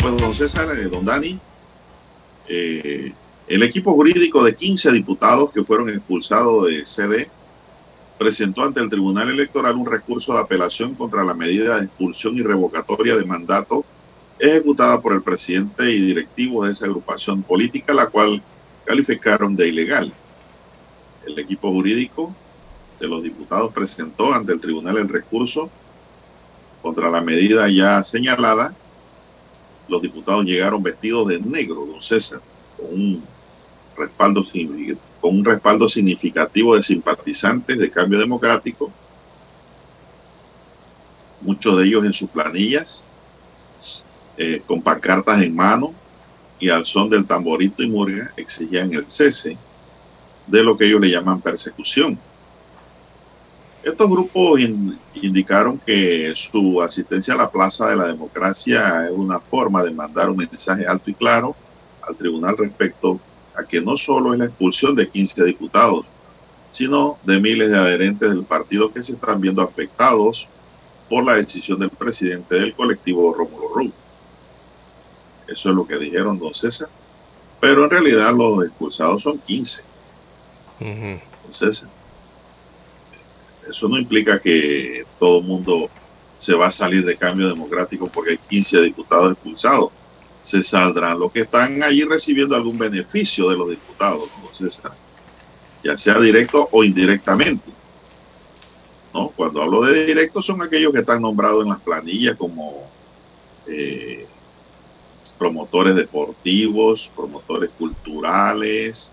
Pues don César, eh, don Dani. Eh, el equipo jurídico de 15 diputados que fueron expulsados de CD presentó ante el Tribunal Electoral un recurso de apelación contra la medida de expulsión y revocatoria de mandato ejecutada por el presidente y directivo de esa agrupación política, la cual calificaron de ilegal. El equipo jurídico de los diputados presentó ante el tribunal el recurso contra la medida ya señalada. Los diputados llegaron vestidos de negro, don César, con un respaldo, significativo de simpatizantes de cambio democrático, muchos de ellos en sus planillas, eh, con pancartas en mano y al son del tamborito y murga exigían el cese de lo que ellos le llaman persecución. Estos grupos indicaron que su asistencia a la Plaza de la Democracia es una forma de mandar un mensaje alto y claro al tribunal respecto a que no solo es la expulsión de 15 diputados, sino de miles de adherentes del partido que se están viendo afectados por la decisión del presidente del colectivo Rómulo Ruz. Eso es lo que dijeron don César. Pero en realidad los expulsados son 15. Entonces, eso no implica que todo el mundo se va a salir de cambio democrático porque hay 15 diputados expulsados. Se saldrán los que están allí recibiendo algún beneficio de los diputados, ya sea directo o indirectamente. ¿no? Cuando hablo de directo son aquellos que están nombrados en las planillas como eh, promotores deportivos, promotores culturales,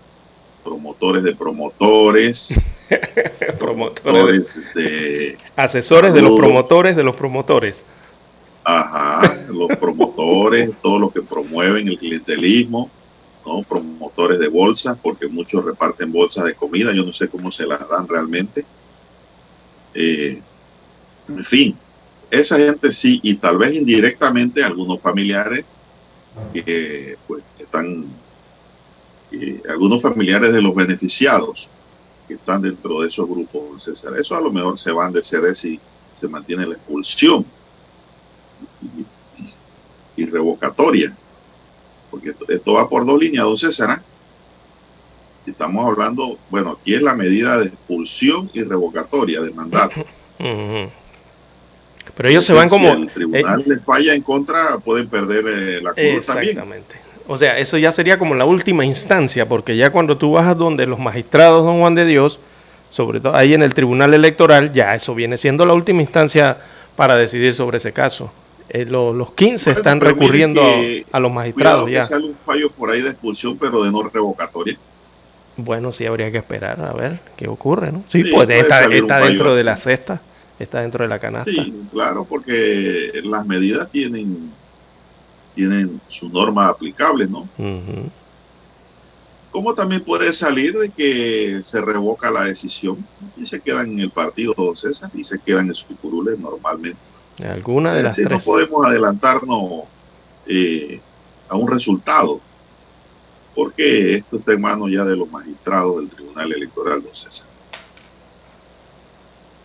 promotores de promotores, promotores de asesores de los promotores de los promotores. Ajá, los promotores, todos los que promueven el clientelismo, ¿no? promotores de bolsas, porque muchos reparten bolsas de comida, yo no sé cómo se las dan realmente. Eh, en fin, esa gente sí, y tal vez indirectamente algunos familiares que pues, están algunos familiares de los beneficiados que están dentro de esos grupos, César. Eso a lo mejor se van de sede si se mantiene la expulsión y, revocatoria. Porque esto, va por dos líneas, don César. ¿ah? Estamos hablando, bueno, aquí es la medida de expulsión y revocatoria de mandato. Pero ellos se van como... Si el tribunal eh, le falla en contra, pueden perder eh, la curva Exactamente. O sea, eso ya sería como la última instancia, porque ya cuando tú vas a donde los magistrados don Juan de Dios, sobre todo ahí en el Tribunal Electoral, ya eso viene siendo la última instancia para decidir sobre ese caso. Eh, los 15 están recurriendo a, los magistrados ya. Que sale un fallo por ahí de expulsión, pero de no revocatoria. Bueno, sí habría que esperar a ver qué ocurre, ¿no? Sí, pues está, está dentro de la cesta, está dentro de la canasta. Sí, claro, porque las medidas tienen tienen sus normas aplicables, ¿no? ¿Cómo también puede salir de que se revoca la decisión y se quedan en el partido César y se quedan en sus curules normalmente? Alguna de las tres. No podemos adelantarnos eh, a un resultado, porque esto está en manos ya de los magistrados del Tribunal Electoral, don César.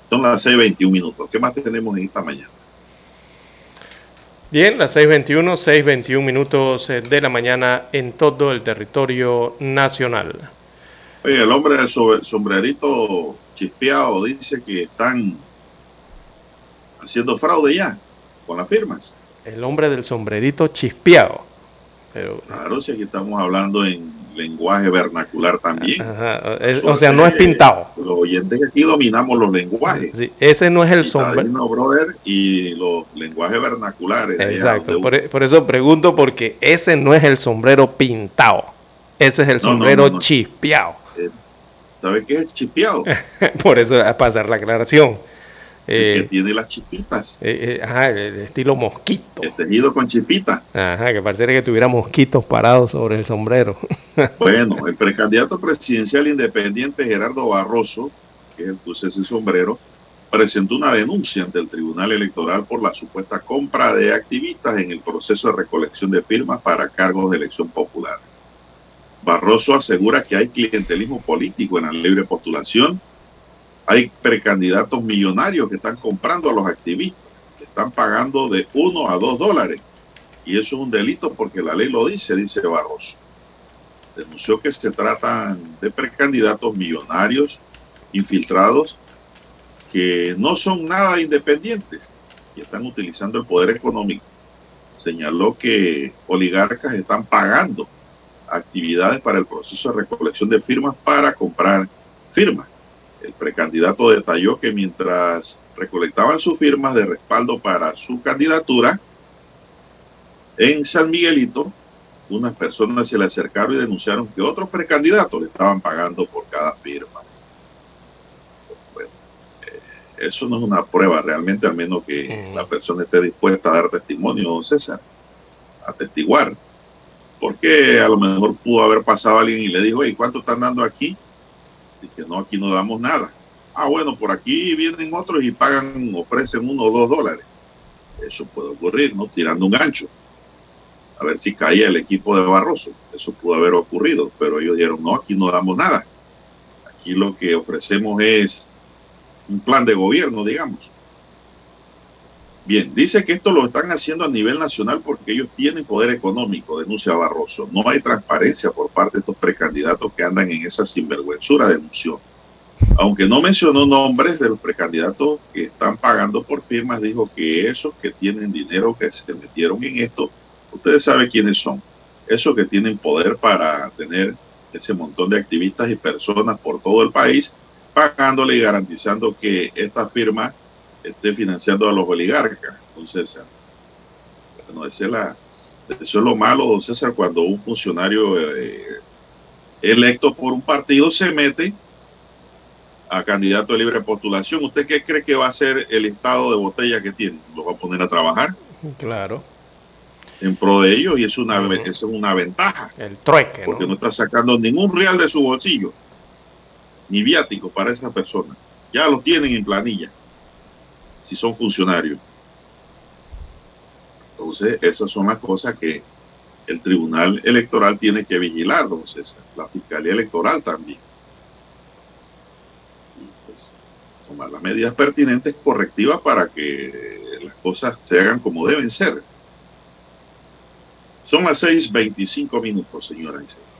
Son las 6.21 minutos. ¿Qué más tenemos en esta mañana? Bien, las 6.21, 6.21 minutos eh, de la mañana en todo el territorio nacional. Oye, el hombre del sombrerito chispeado dice que están haciendo fraude ya con las firmas. El hombre del sombrerito chispeado. Pero... Claro, si aquí estamos hablando en lenguaje vernacular también. o sea, no es pintado. Los oyentes que aquí dominamos los lenguajes. ese no es el sombrero. brother y los lenguajes vernaculares. Exacto. E, por, eso pregunto, porque ese no es el sombrero pintado. Ese es el sombrero chispeado. Eh, ¿Sabe qué es chispeado? por eso, para hacer la aclaración. Eh, que tiene las chipitas. Eh, eh, ajá, el estilo mosquito. El tejido con chipita. Ajá, que pareciera que tuviera mosquitos parados sobre el sombrero. bueno, el precandidato presidencial independiente Gerardo Barroso, que es ese sombrero, presentó una denuncia ante el Tribunal Electoral por la supuesta compra de activistas en el proceso de recolección de firmas para cargos de elección popular. Barroso asegura que hay clientelismo político en la libre postulación hay precandidatos millonarios que están comprando a los activistas, que están pagando de uno a dos dólares. Y eso es un delito porque la ley lo dice, dice Barroso. Denunció que se tratan de precandidatos millonarios, infiltrados, que no son nada independientes y están utilizando el poder económico. Señaló que oligarcas están pagando actividades para el proceso de recolección de firmas para comprar firmas. El precandidato detalló que mientras recolectaban sus firmas de respaldo para su candidatura, en San Miguelito, unas personas se le acercaron y denunciaron que otros precandidatos le estaban pagando por cada firma. Bueno, eh, eso no es una prueba realmente, a menos que la persona esté dispuesta a dar testimonio, don César, a testiguar. Porque a lo mejor pudo haber pasado alguien y le dijo, ¿y cuánto están dando aquí? Y que no, aquí no damos nada. Ah, bueno, por aquí vienen otros y pagan, ofrecen uno o dos dólares. Eso puede ocurrir, ¿no? Tirando un gancho. A ver si caía el equipo de Barroso. Eso pudo haber ocurrido, pero ellos dijeron, no, aquí no damos nada. Aquí lo que ofrecemos es un plan de gobierno, digamos. Bien, dice que esto lo están haciendo a nivel nacional porque ellos tienen poder económico, denuncia Barroso. No hay transparencia por parte de estos precandidatos que andan en esa sinvergüenzura, denunció. Aunque no mencionó nombres de los precandidatos que están pagando por firmas, dijo que esos que tienen dinero, que se metieron en esto, ustedes saben quiénes son. Esos que tienen poder para tener ese montón de activistas y personas por todo el país, pagándole y garantizando que esta firma esté financiando a los oligarcas, don César. Bueno, ese es la, eso es lo malo, don César, cuando un funcionario eh, electo por un partido se mete a candidato de libre postulación. ¿Usted qué cree que va a ser el estado de botella que tiene? ¿Lo va a poner a trabajar? Claro. En pro de ellos y es una, uh -huh. es una ventaja. El trueque, Porque no está sacando ningún real de su bolsillo, ni viático para esa persona. Ya lo tienen en planilla, si son funcionarios. Entonces, esas son las cosas que el Tribunal Electoral tiene que vigilar, don César. La Fiscalía Electoral también. tomar las medidas pertinentes correctivas para que las cosas se hagan como deben ser. Son las 6.25 minutos, señoras y señores.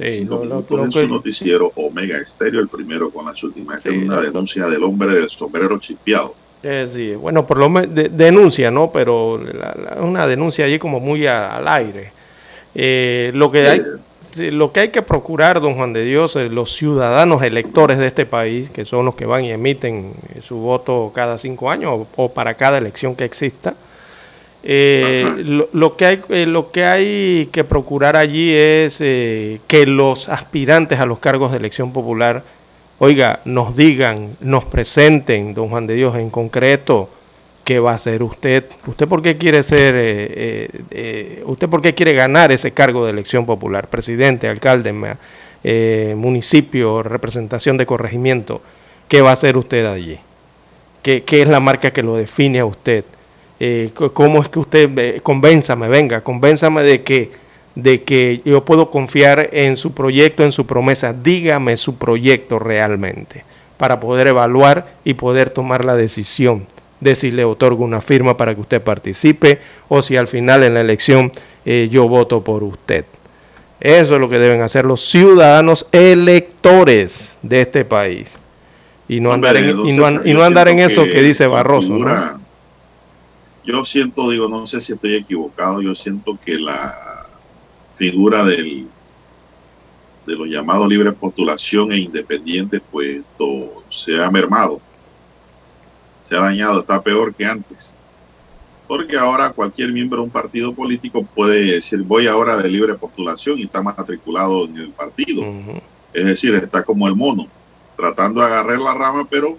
6.25 sí, minutos en su noticiero Omega Estéreo, el primero con las últimas. Sí, una denuncia del hombre del sombrero chipeado. Eh, sí, bueno, por lo menos de, denuncia, ¿no? Pero la, la, una denuncia allí como muy a, al aire. Eh, lo que hay lo que hay que procurar, don Juan de Dios, los ciudadanos electores de este país, que son los que van y emiten su voto cada cinco años o, o para cada elección que exista, eh, lo, lo, que hay, eh, lo que hay que procurar allí es eh, que los aspirantes a los cargos de elección popular, oiga, nos digan, nos presenten, don Juan de Dios, en concreto, qué va a hacer usted. ¿Usted por qué quiere ser, eh, eh, eh, usted por qué quiere ganar ese cargo de elección popular? Presidente, alcalde, municipio, representación de corregimiento. ¿Qué va a hacer usted allí? ¿Qué, qué es la marca que lo define a usted? ¿Cómo es que usted, convénzame, venga, convénzame de que, de que yo puedo confiar en su proyecto, en su promesa? Dígame su proyecto realmente para poder evaluar y poder tomar la decisión de si le otorgo una firma para que usted participe o si al final en la elección eh, yo voto por usted. Eso es lo que deben hacer los ciudadanos electores de este país. Y no andar en, y no, y no andar en eso que, que dice Barroso. Figura, ¿no? Yo siento, digo, no sé si estoy equivocado, yo siento que la figura del, de los llamados libre postulación e independientes, pues todo, se ha mermado se ha dañado, está peor que antes. Porque ahora cualquier miembro de un partido político puede decir, voy ahora de libre postulación y está matriculado en el partido. Uh -huh. Es decir, está como el mono, tratando de agarrar la rama, pero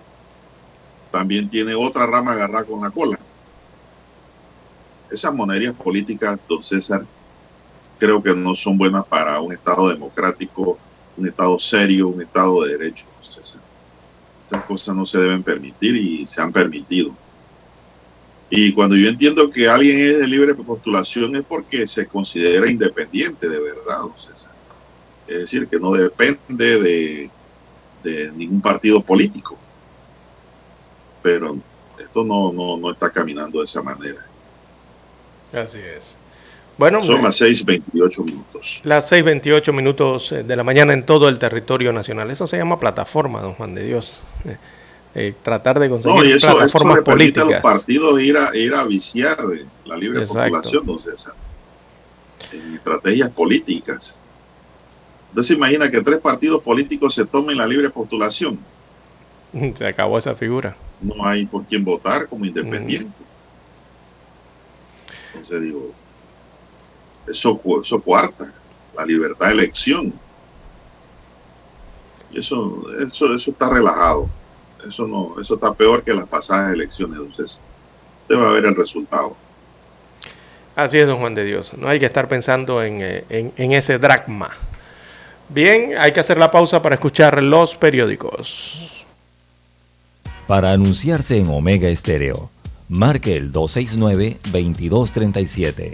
también tiene otra rama agarrada con la cola. Esas monerías políticas, don César, creo que no son buenas para un Estado democrático, un Estado serio, un Estado de derecho. Estas cosas no se deben permitir y se han permitido. Y cuando yo entiendo que alguien es de libre postulación es porque se considera independiente de verdad, ¿no, César? Es decir, que no depende de, de ningún partido político. Pero esto no, no, no está caminando de esa manera. Así es. Bueno, son las 6.28 minutos. Las 6.28 minutos de la mañana en todo el territorio nacional. Eso se llama plataforma, don Juan de Dios. Eh, eh, tratar de conseguir no, y eso, plataformas eso políticas. A los partidos ir a, ir a viciar la libre Exacto. postulación, don César. En estrategias políticas. Entonces imagina que tres partidos políticos se tomen la libre postulación. Se acabó esa figura. No hay por quién votar como independiente. Mm. Entonces digo, eso, eso cuarta la libertad de elección. Y eso, eso, eso está relajado. Eso no, eso está peor que las pasadas elecciones. Entonces, usted va a ver el resultado. Así es, don Juan de Dios. No hay que estar pensando en, eh, en, en ese dragma. Bien, hay que hacer la pausa para escuchar los periódicos. Para anunciarse en Omega Estéreo, marque el 269-2237.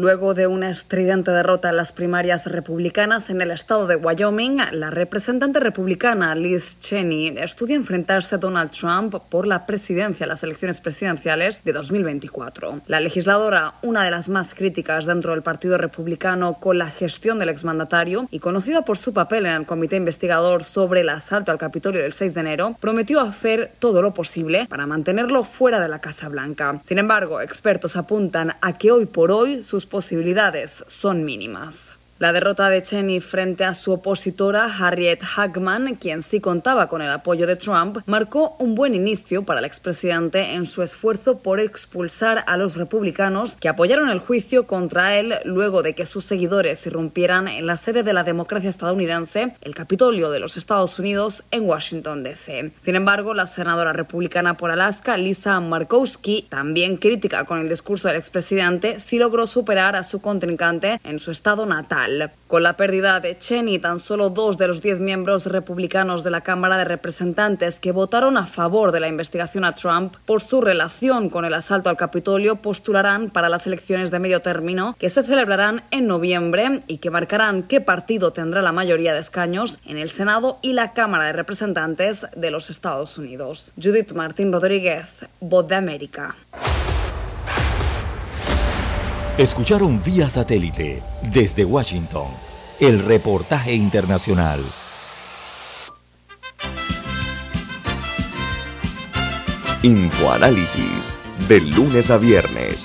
Luego de una estridente derrota en las primarias republicanas en el estado de Wyoming, la representante republicana Liz Cheney estudia enfrentarse a Donald Trump por la presidencia en las elecciones presidenciales de 2024. La legisladora, una de las más críticas dentro del Partido Republicano con la gestión del exmandatario y conocida por su papel en el comité investigador sobre el asalto al Capitolio del 6 de enero, prometió hacer todo lo posible para mantenerlo fuera de la Casa Blanca. Sin embargo, expertos apuntan a que hoy por hoy sus posibilidades son mínimas. La derrota de Cheney frente a su opositora Harriet Hagman, quien sí contaba con el apoyo de Trump, marcó un buen inicio para el expresidente en su esfuerzo por expulsar a los republicanos que apoyaron el juicio contra él luego de que sus seguidores irrumpieran en la sede de la democracia estadounidense, el Capitolio de los Estados Unidos en Washington, D.C. Sin embargo, la senadora republicana por Alaska, Lisa Markowski, también crítica con el discurso del expresidente, sí logró superar a su contrincante en su estado natal. Con la pérdida de Cheney, tan solo dos de los diez miembros republicanos de la Cámara de Representantes que votaron a favor de la investigación a Trump por su relación con el asalto al Capitolio postularán para las elecciones de medio término que se celebrarán en noviembre y que marcarán qué partido tendrá la mayoría de escaños en el Senado y la Cámara de Representantes de los Estados Unidos. Judith Martín Rodríguez, Voz de América. Escucharon vía satélite desde Washington el reportaje internacional. Infoanálisis, de lunes a viernes,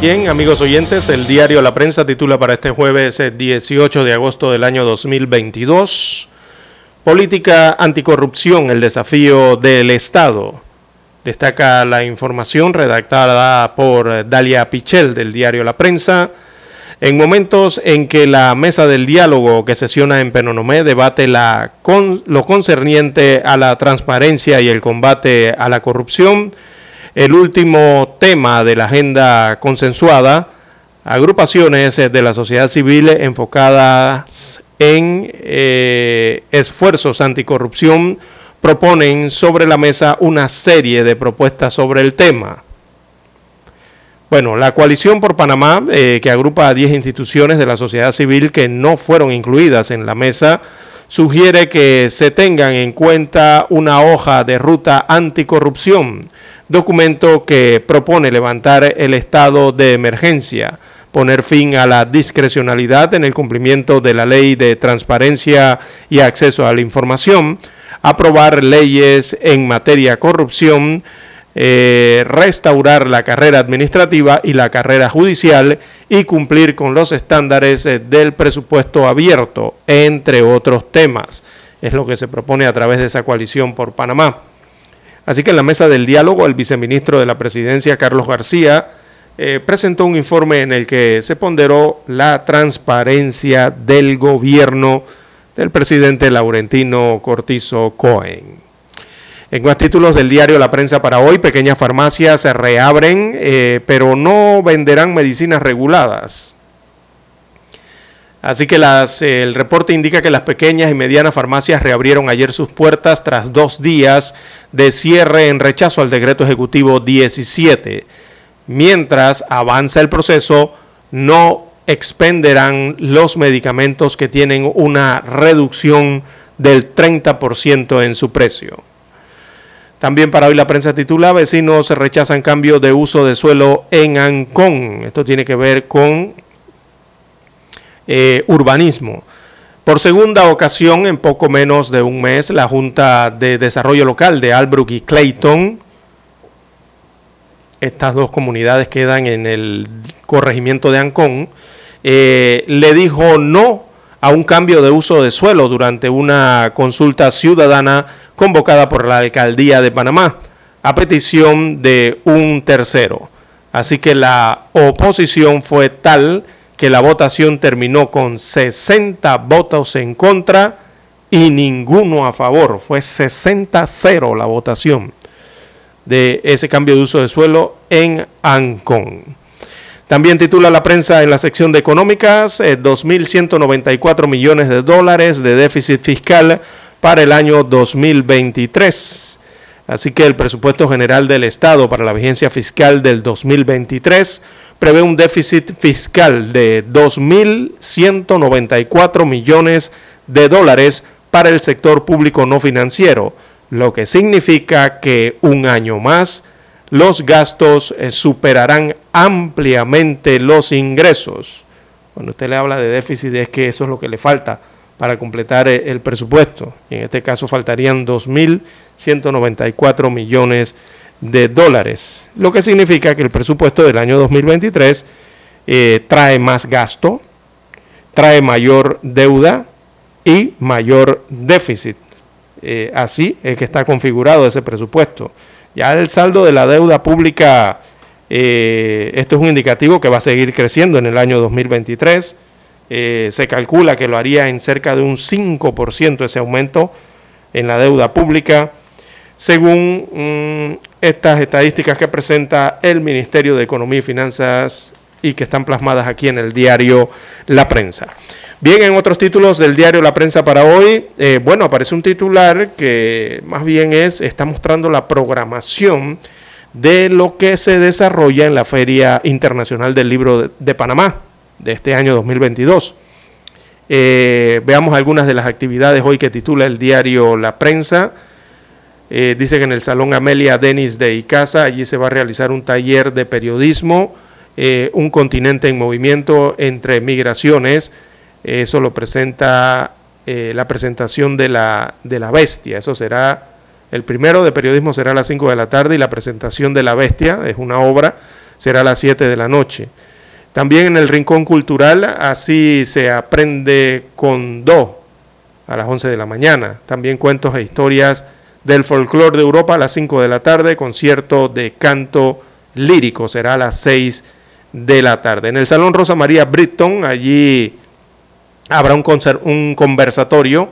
Bien, amigos oyentes, el diario La Prensa titula para este jueves eh, 18 de agosto del año 2022, Política anticorrupción, el desafío del Estado. Destaca la información redactada por eh, Dalia Pichel del diario La Prensa. En momentos en que la mesa del diálogo que sesiona en Penonomé debate la con, lo concerniente a la transparencia y el combate a la corrupción, el último tema de la agenda consensuada, agrupaciones eh, de la sociedad civil enfocadas en eh, esfuerzos anticorrupción proponen sobre la mesa una serie de propuestas sobre el tema. Bueno, la coalición por Panamá, eh, que agrupa a 10 instituciones de la sociedad civil que no fueron incluidas en la mesa, sugiere que se tengan en cuenta una hoja de ruta anticorrupción, documento que propone levantar el estado de emergencia, poner fin a la discrecionalidad en el cumplimiento de la ley de transparencia y acceso a la información, aprobar leyes en materia corrupción, eh, restaurar la carrera administrativa y la carrera judicial y cumplir con los estándares eh, del presupuesto abierto, entre otros temas. Es lo que se propone a través de esa coalición por Panamá. Así que en la mesa del diálogo, el viceministro de la presidencia, Carlos García, eh, presentó un informe en el que se ponderó la transparencia del gobierno del presidente Laurentino Cortizo Cohen. En más títulos del diario La Prensa para hoy, pequeñas farmacias se reabren, eh, pero no venderán medicinas reguladas. Así que las, el reporte indica que las pequeñas y medianas farmacias reabrieron ayer sus puertas tras dos días de cierre en rechazo al decreto ejecutivo 17. Mientras avanza el proceso, no expenderán los medicamentos que tienen una reducción del 30% en su precio. También para hoy la prensa titula Vecinos rechazan cambio de uso de suelo en Ancón. Esto tiene que ver con eh, urbanismo. Por segunda ocasión, en poco menos de un mes, la Junta de Desarrollo Local de Albrook y Clayton, estas dos comunidades quedan en el corregimiento de Ancón, eh, le dijo no a un cambio de uso de suelo durante una consulta ciudadana convocada por la Alcaldía de Panamá a petición de un tercero. Así que la oposición fue tal que la votación terminó con 60 votos en contra y ninguno a favor. Fue 60-0 la votación de ese cambio de uso de suelo en Ancón. También titula la prensa en la sección de económicas, 2.194 eh, millones de dólares de déficit fiscal para el año 2023. Así que el presupuesto general del Estado para la vigencia fiscal del 2023 prevé un déficit fiscal de 2.194 millones de dólares para el sector público no financiero, lo que significa que un año más los gastos eh, superarán ampliamente los ingresos. Cuando usted le habla de déficit es que eso es lo que le falta para completar eh, el presupuesto. en este caso faltarían 2.194 millones de dólares, lo que significa que el presupuesto del año 2023 eh, trae más gasto, trae mayor deuda y mayor déficit. así es que está configurado ese presupuesto. Ya el saldo de la deuda pública, eh, esto es un indicativo que va a seguir creciendo en el año 2023. Eh, se calcula que lo haría en cerca de un 5% ese aumento en la deuda pública, según mm, estas estadísticas que presenta el Ministerio de Economía y Finanzas y que están plasmadas aquí en el diario La Prensa. Bien, en otros títulos del diario La Prensa para hoy, eh, bueno, aparece un titular que más bien es, está mostrando la programación de lo que se desarrolla en la Feria Internacional del Libro de, Panamá de este año 2022. Eh, veamos algunas de las actividades hoy que titula el diario La Prensa. Eh, dice que en el Salón Amelia Denis de Icaza, allí se va a realizar un taller de periodismo, un continente en movimiento entre migraciones, eso lo presenta eh, la presentación de la, de la bestia. Eso será, el primero de periodismo será a las 5 de la tarde y la presentación de la bestia, es una obra, será a las 7 de la noche. También en el Rincón Cultural, así se aprende con do a las 11 de la mañana. También cuentos e historias del folclore de Europa a las 5 de la tarde, concierto de canto lírico será a las 6 de la tarde. En el Salón Rosa María Britton, allí habrá un, un conversatorio.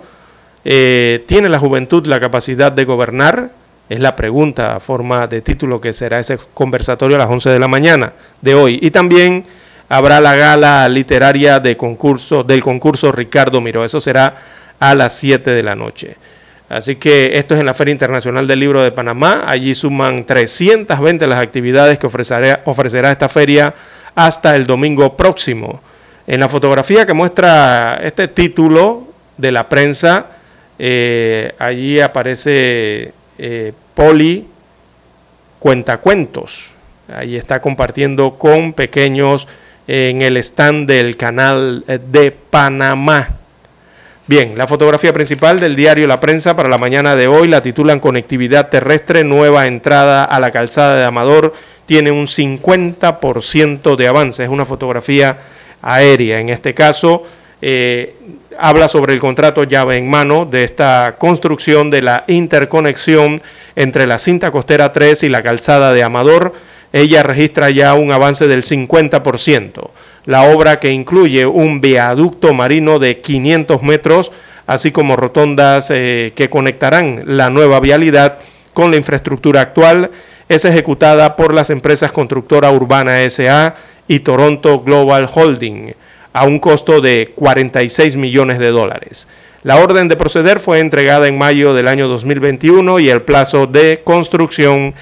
Eh, ¿Tiene la juventud la capacidad de gobernar? Es la pregunta a forma de título que será ese conversatorio a las 11 de la mañana de hoy. Y también habrá la gala literaria de concurso, del concurso Ricardo Miró. Eso será a las 7 de la noche. Así que esto es en la Feria Internacional del Libro de Panamá. Allí suman 320 las actividades que ofrecerá, esta feria hasta el domingo próximo. En la fotografía que muestra este título de la prensa. Eh, allí aparece eh, Poli Cuentacuentos. Ahí está compartiendo con pequeños en el stand del canal de Panamá. Bien, la fotografía principal del diario La Prensa para la mañana de hoy la titulan Conectividad terrestre, nueva entrada a la calzada de Amador, tiene un 50% de avance. Es una fotografía aérea. En este caso, eh, habla sobre el contrato llave en mano de esta construcción de la interconexión entre la cinta costera 3 y la calzada de Amador. Ella registra ya un avance del 50% la obra que incluye un viaducto marino de 500 metros, así como rotondas eh, que conectarán la nueva vialidad con la infraestructura actual, es ejecutada por las empresas Constructora Urbana SA y Toronto Global Holding a un costo de 46 millones de dólares. La orden de proceder fue entregada en mayo del año 2021 y el plazo de construcción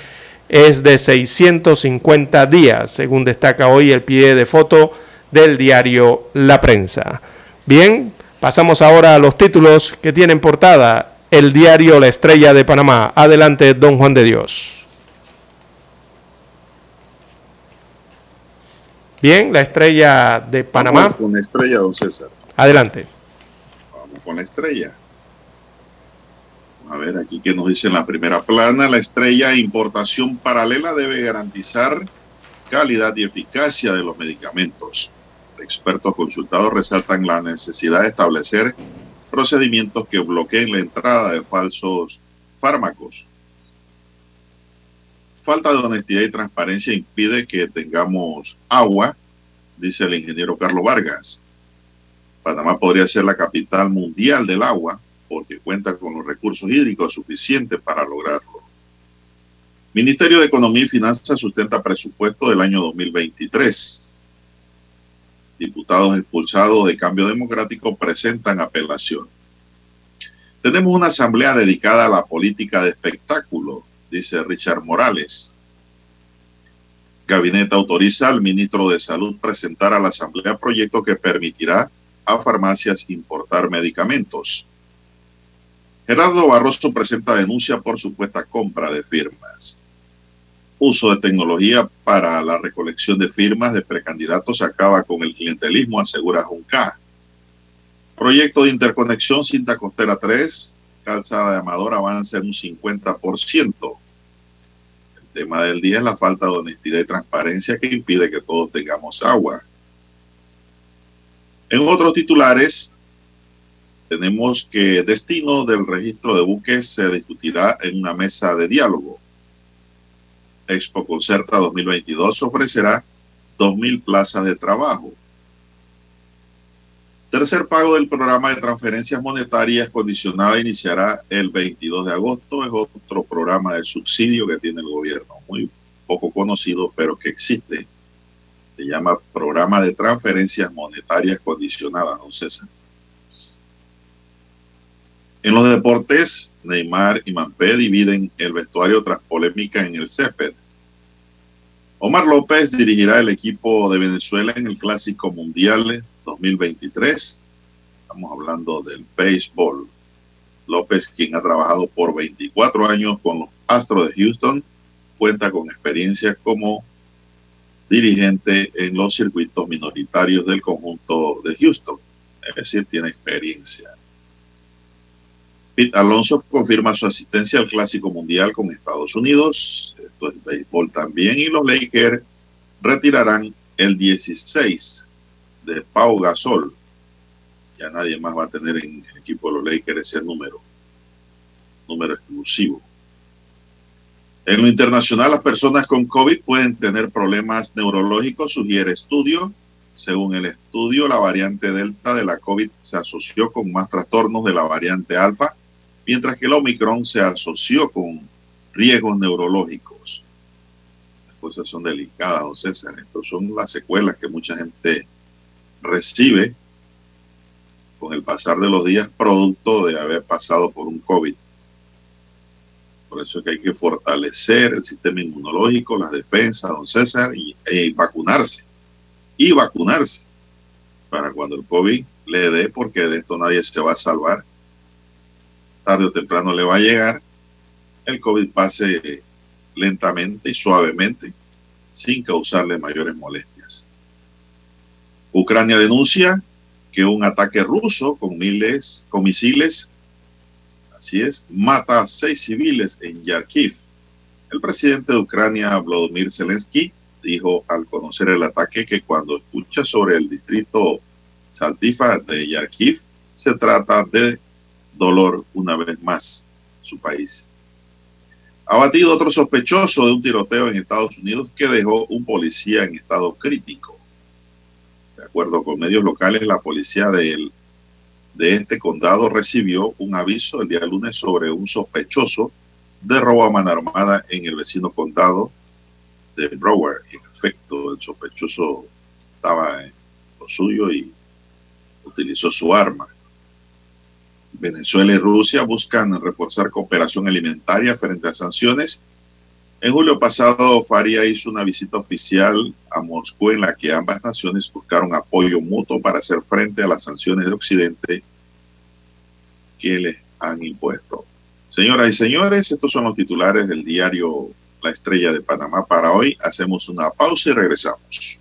es de 650 días, según destaca hoy el pie de foto del diario La Prensa. Bien, pasamos ahora a los títulos que tienen portada el diario La Estrella de Panamá. Adelante, don Juan de Dios. Bien, la estrella de Panamá. Vamos con la estrella, don César. Adelante. Vamos con la estrella. A ver, aquí que nos dice en la primera plana, la estrella importación paralela debe garantizar calidad y eficacia de los medicamentos. Expertos consultados resaltan la necesidad de establecer procedimientos que bloqueen la entrada de falsos fármacos. Falta de honestidad y transparencia impide que tengamos agua, dice el ingeniero Carlos Vargas. Panamá podría ser la capital mundial del agua porque cuenta con los recursos hídricos suficientes para lograrlo. Ministerio de Economía y Finanzas sustenta presupuesto del año 2023. Diputados expulsados de Cambio Democrático presentan apelación. Tenemos una asamblea dedicada a la política de espectáculo, dice Richard Morales. Gabinete autoriza al ministro de Salud presentar a la asamblea proyecto que permitirá a farmacias importar medicamentos. Gerardo Barroso presenta denuncia por supuesta compra de firmas uso de tecnología para la recolección de firmas de precandidatos acaba con el clientelismo, asegura Junca. Proyecto de interconexión cinta costera 3, calzada de Amador avanza en un 50%. El tema del día es la falta de honestidad y transparencia que impide que todos tengamos agua. En otros titulares, tenemos que destino del registro de buques se discutirá en una mesa de diálogo. Expo Concerta 2022 ofrecerá 2.000 plazas de trabajo. Tercer pago del programa de transferencias monetarias condicionada iniciará el 22 de agosto. Es otro programa de subsidio que tiene el gobierno, muy poco conocido, pero que existe. Se llama Programa de Transferencias Monetarias Condicionadas, don César. En los deportes, Neymar y Mampé dividen el vestuario tras polémica en el césped. Omar López dirigirá el equipo de Venezuela en el Clásico Mundial 2023. Estamos hablando del béisbol. López, quien ha trabajado por 24 años con los Astros de Houston, cuenta con experiencia como dirigente en los circuitos minoritarios del conjunto de Houston. Es decir, tiene experiencia. Pete Alonso confirma su asistencia al Clásico Mundial con Estados Unidos. Esto es béisbol también. Y los Lakers retirarán el 16 de Pau Gasol. Ya nadie más va a tener en el equipo de los Lakers ese número. Número exclusivo. En lo internacional, las personas con COVID pueden tener problemas neurológicos, sugiere estudio. Según el estudio, la variante Delta de la COVID se asoció con más trastornos de la variante Alfa mientras que el Omicron se asoció con riesgos neurológicos. Las cosas son delicadas, don César. Estas son las secuelas que mucha gente recibe con el pasar de los días producto de haber pasado por un COVID. Por eso es que hay que fortalecer el sistema inmunológico, las defensas, don César, y, y vacunarse. Y vacunarse para cuando el COVID le dé, porque de esto nadie se va a salvar. Tarde o temprano le va a llegar. El COVID pase lentamente y suavemente, sin causarle mayores molestias. Ucrania denuncia que un ataque ruso con miles, con misiles, así es, mata a seis civiles en Yarkiv. El presidente de Ucrania, Volodymyr Zelensky, dijo al conocer el ataque que cuando escucha sobre el distrito Saltifa de Yarkiv, se trata de dolor una vez más su país. Ha batido otro sospechoso de un tiroteo en Estados Unidos que dejó un policía en estado crítico. De acuerdo con medios locales, la policía de, de este condado recibió un aviso el día lunes sobre un sospechoso de robo a mano armada en el vecino condado de Broward. En efecto, el sospechoso estaba en lo suyo y utilizó su arma. Venezuela y Rusia buscan reforzar cooperación alimentaria frente a sanciones. En julio pasado, Faria hizo una visita oficial a Moscú en la que ambas naciones buscaron apoyo mutuo para hacer frente a las sanciones de Occidente que les han impuesto. Señoras y señores, estos son los titulares del diario La Estrella de Panamá para hoy. Hacemos una pausa y regresamos.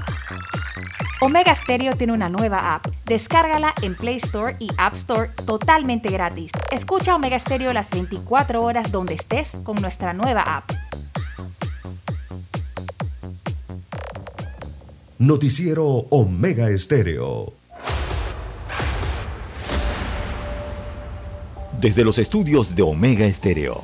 Omega Stereo tiene una nueva app. Descárgala en Play Store y App Store totalmente gratis. Escucha Omega Stereo las 24 horas donde estés con nuestra nueva app. Noticiero Omega Estéreo. Desde los estudios de Omega Estéreo,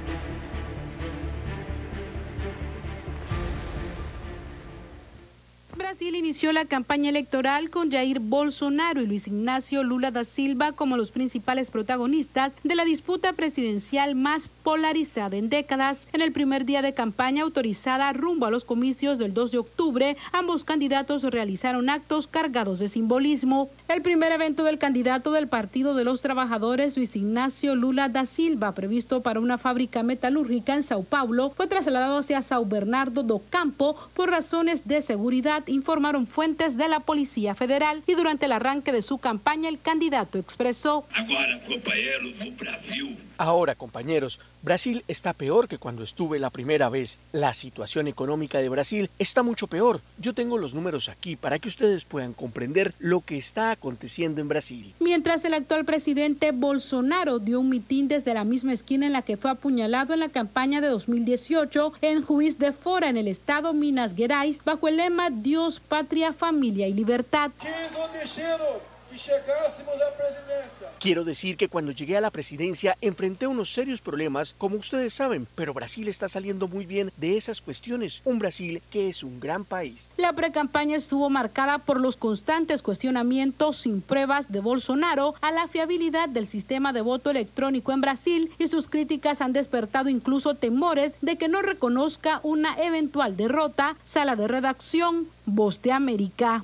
Inició la campaña electoral con Jair Bolsonaro y Luis Ignacio Lula da Silva como los principales protagonistas de la disputa presidencial más polarizada en décadas. En el primer día de campaña autorizada rumbo a los comicios del 2 de octubre, ambos candidatos realizaron actos cargados de simbolismo. El primer evento del candidato del Partido de los Trabajadores, Luis Ignacio Lula da Silva, previsto para una fábrica metalúrgica en Sao Paulo, fue trasladado hacia Sao Bernardo do Campo por razones de seguridad, informaron fuentes de la Policía Federal y durante el arranque de su campaña el candidato expresó. Ahora, compañeros, Brasil está peor que cuando estuve la primera vez. La situación económica de Brasil está mucho peor. Yo tengo los números aquí para que ustedes puedan comprender lo que está aconteciendo en Brasil. Mientras el actual presidente Bolsonaro dio un mitin desde la misma esquina en la que fue apuñalado en la campaña de 2018 en Juiz de Fora, en el estado Minas Gerais, bajo el lema Dios, Patria, Familia y Libertad. Quiero decir que cuando llegué a la presidencia enfrenté unos serios problemas, como ustedes saben, pero Brasil está saliendo muy bien de esas cuestiones. Un Brasil que es un gran país. La precampaña estuvo marcada por los constantes cuestionamientos sin pruebas de Bolsonaro a la fiabilidad del sistema de voto electrónico en Brasil y sus críticas han despertado incluso temores de que no reconozca una eventual derrota. Sala de redacción, Voz de América.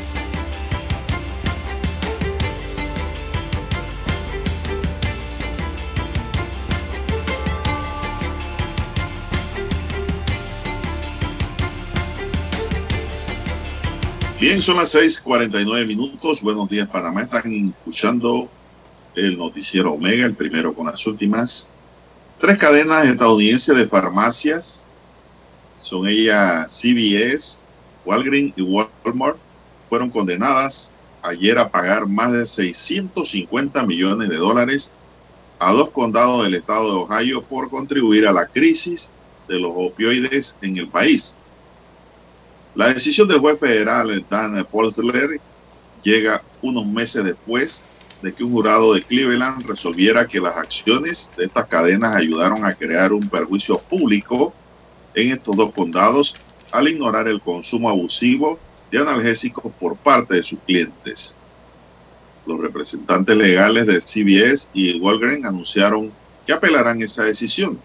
Bien, son las 6:49 minutos. Buenos días, Panamá. Están escuchando el noticiero Omega, el primero con las últimas. Tres cadenas estadounidenses de farmacias, son ellas CVS, Walgreens y Walmart, fueron condenadas ayer a pagar más de 650 millones de dólares a dos condados del estado de Ohio por contribuir a la crisis de los opioides en el país. La decisión del juez federal Dan Polsler llega unos meses después de que un jurado de Cleveland resolviera que las acciones de estas cadenas ayudaron a crear un perjuicio público en estos dos condados al ignorar el consumo abusivo de analgésicos por parte de sus clientes. Los representantes legales de CBS y Walgreens anunciaron que apelarán esa decisión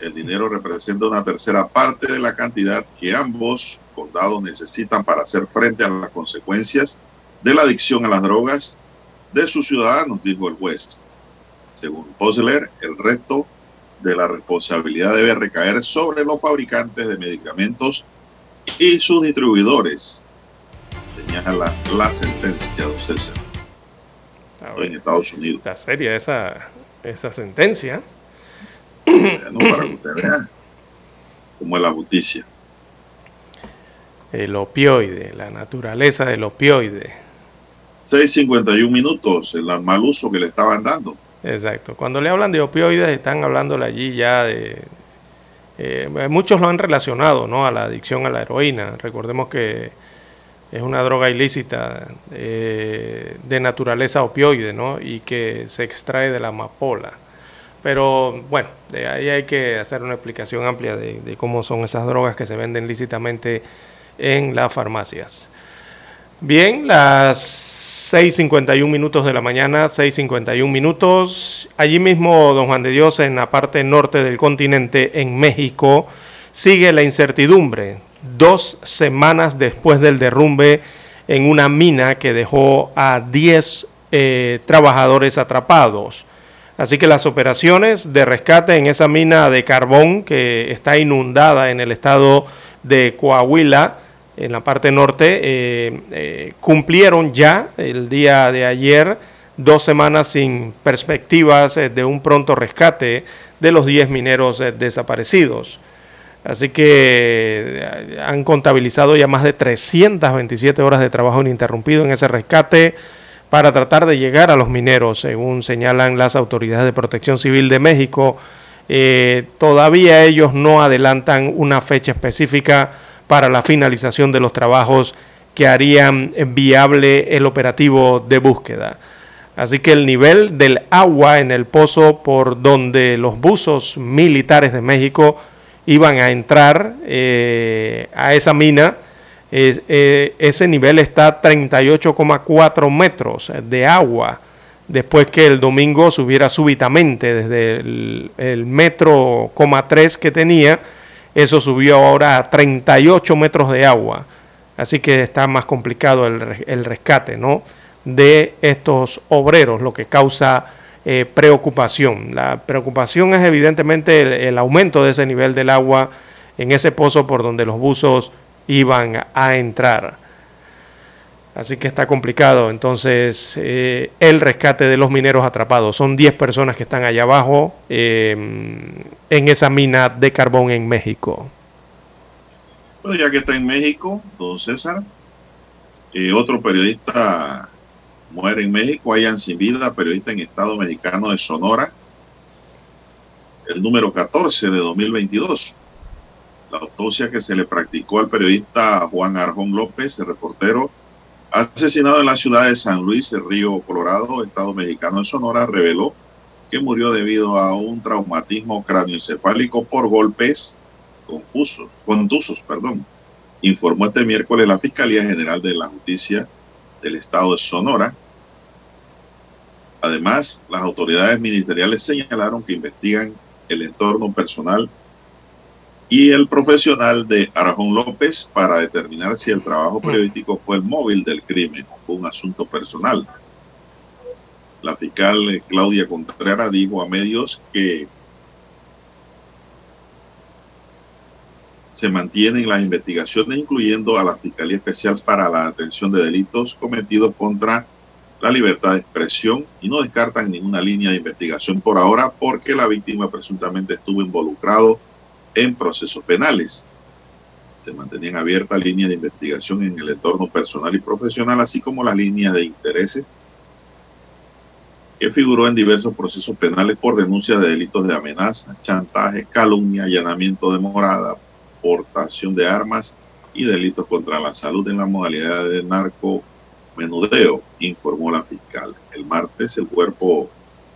el dinero representa una tercera parte de la cantidad que ambos condados necesitan para hacer frente a las consecuencias de la adicción a las drogas de sus ciudadanos, dijo el juez. Según Posler, el resto de la responsabilidad debe recaer sobre los fabricantes de medicamentos y sus distribuidores, señala la sentencia, don César, en Estados Unidos. Está seria esa, esa sentencia. No, para que usted vea cómo es la justicia. El opioide, la naturaleza del opioide. 6.51 minutos, el mal uso que le estaban dando. Exacto. Cuando le hablan de opioides, están hablándole allí ya de... Eh, muchos lo han relacionado ¿no? a la adicción a la heroína. Recordemos que es una droga ilícita eh, de naturaleza opioide ¿no? y que se extrae de la amapola. Pero bueno, de ahí hay que hacer una explicación amplia de, cómo son esas drogas que se venden lícitamente en las farmacias. Bien, las 6.51 minutos de la mañana, 6.51 minutos. Allí mismo, don Juan de Dios, en la parte norte del continente, en México, sigue la incertidumbre. Dos semanas después del derrumbe en una mina que dejó a 10 eh, trabajadores atrapados. Así que las operaciones de rescate en esa mina de carbón que está inundada en el estado de Coahuila, en la parte norte, eh, eh, cumplieron ya el día de ayer dos semanas sin perspectivas eh, de un pronto rescate de los 10 mineros desaparecidos. Así que han contabilizado ya más de 327 horas de trabajo ininterrumpido en ese rescate para tratar de llegar a los mineros, según señalan las autoridades de protección civil de México. Eh, todavía ellos no adelantan una fecha específica para la finalización de los trabajos que harían viable el operativo de búsqueda. Así que el nivel del agua en el pozo por donde los buzos militares de México iban a entrar eh, a esa mina, eh, ese nivel está a 38,4 metros de agua, después que el domingo subiera súbitamente desde el, el metro, 3 que tenía, eso subió ahora a 38 metros de agua. Así que está más complicado el, el rescate ¿no? de estos obreros, lo que causa eh, preocupación. La preocupación es evidentemente el, aumento de ese nivel del agua en ese pozo por donde los buzos iban a entrar. Así que está complicado entonces eh, el rescate de los mineros atrapados. Son 10 personas que están allá abajo em, en esa mina de carbón en México. Bueno, ya que está en México, don César, eh, otro periodista muere en México, hayan sin vida, periodista en Estado mexicano de Sonora, el número 14 de 2022. La autopsia que se le practicó al periodista Juan Arjón López, el reportero, asesinado en la ciudad de San Luis, el Río Colorado, Estado mexicano de Sonora, reveló que murió debido a un traumatismo cráneoencefálico por golpes confusos, contusos, perdón, informó este miércoles la Fiscalía General de la Justicia del Estado de Sonora. Además, las autoridades ministeriales señalaron que investigan el entorno personal y el profesional de Arajón López para determinar si el trabajo periodístico fue el móvil del crimen o fue un asunto personal. La fiscal Claudia Contreras dijo a medios que se mantienen las investigaciones, incluyendo a la Fiscalía Especial para la Atención de Delitos cometidos contra la libertad de expresión y no descartan ninguna línea de investigación por ahora porque la víctima presuntamente estuvo involucrado en procesos penales. Se mantenían abiertas líneas de investigación en el entorno personal y profesional, así como las líneas de intereses que figuró en diversos procesos penales por denuncia de delitos de amenaza, chantaje, calumnia, allanamiento de morada, portación de armas y delitos contra la salud en la modalidad de narcomenudeo, informó la fiscal. El martes el cuerpo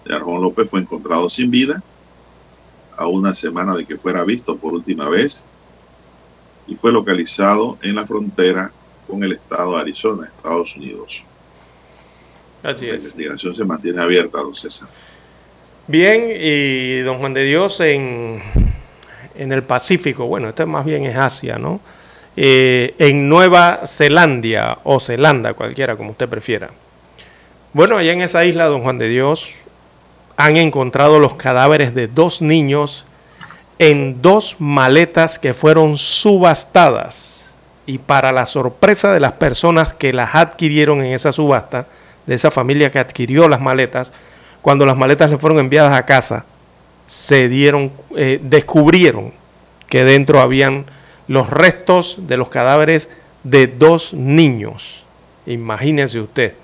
de Arjón López fue encontrado sin vida a una semana de que fuera visto por última vez y fue localizado en la frontera con el estado de Arizona, Estados Unidos. Así la es. investigación se mantiene abierta, don César. Bien, y don Juan de Dios en, en el Pacífico, bueno, esto más bien es Asia, ¿no? Eh, en Nueva Zelandia o Zelanda, cualquiera, como usted prefiera. Bueno, allá en esa isla, don Juan de Dios, han encontrado los cadáveres de dos niños en dos maletas que fueron subastadas. Y para la sorpresa de las personas que las adquirieron en esa subasta, de esa familia que adquirió las maletas, cuando las maletas le fueron enviadas a casa, se dieron, eh, descubrieron que dentro habían los restos de los cadáveres de dos niños. Imagínense usted.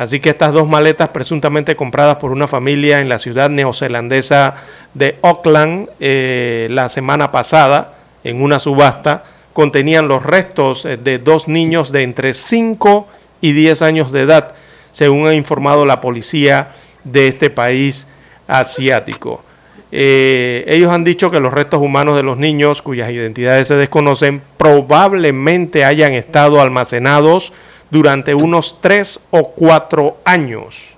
Así que estas dos maletas presuntamente compradas por una familia en la ciudad neozelandesa de Auckland eh, la semana pasada en una subasta contenían los restos eh, de dos niños de entre 5 y 10 años de edad, según ha informado la policía de este país asiático. Eh, ellos han dicho que los restos humanos de los niños, cuyas identidades se desconocen, probablemente hayan estado almacenados durante unos tres o cuatro años.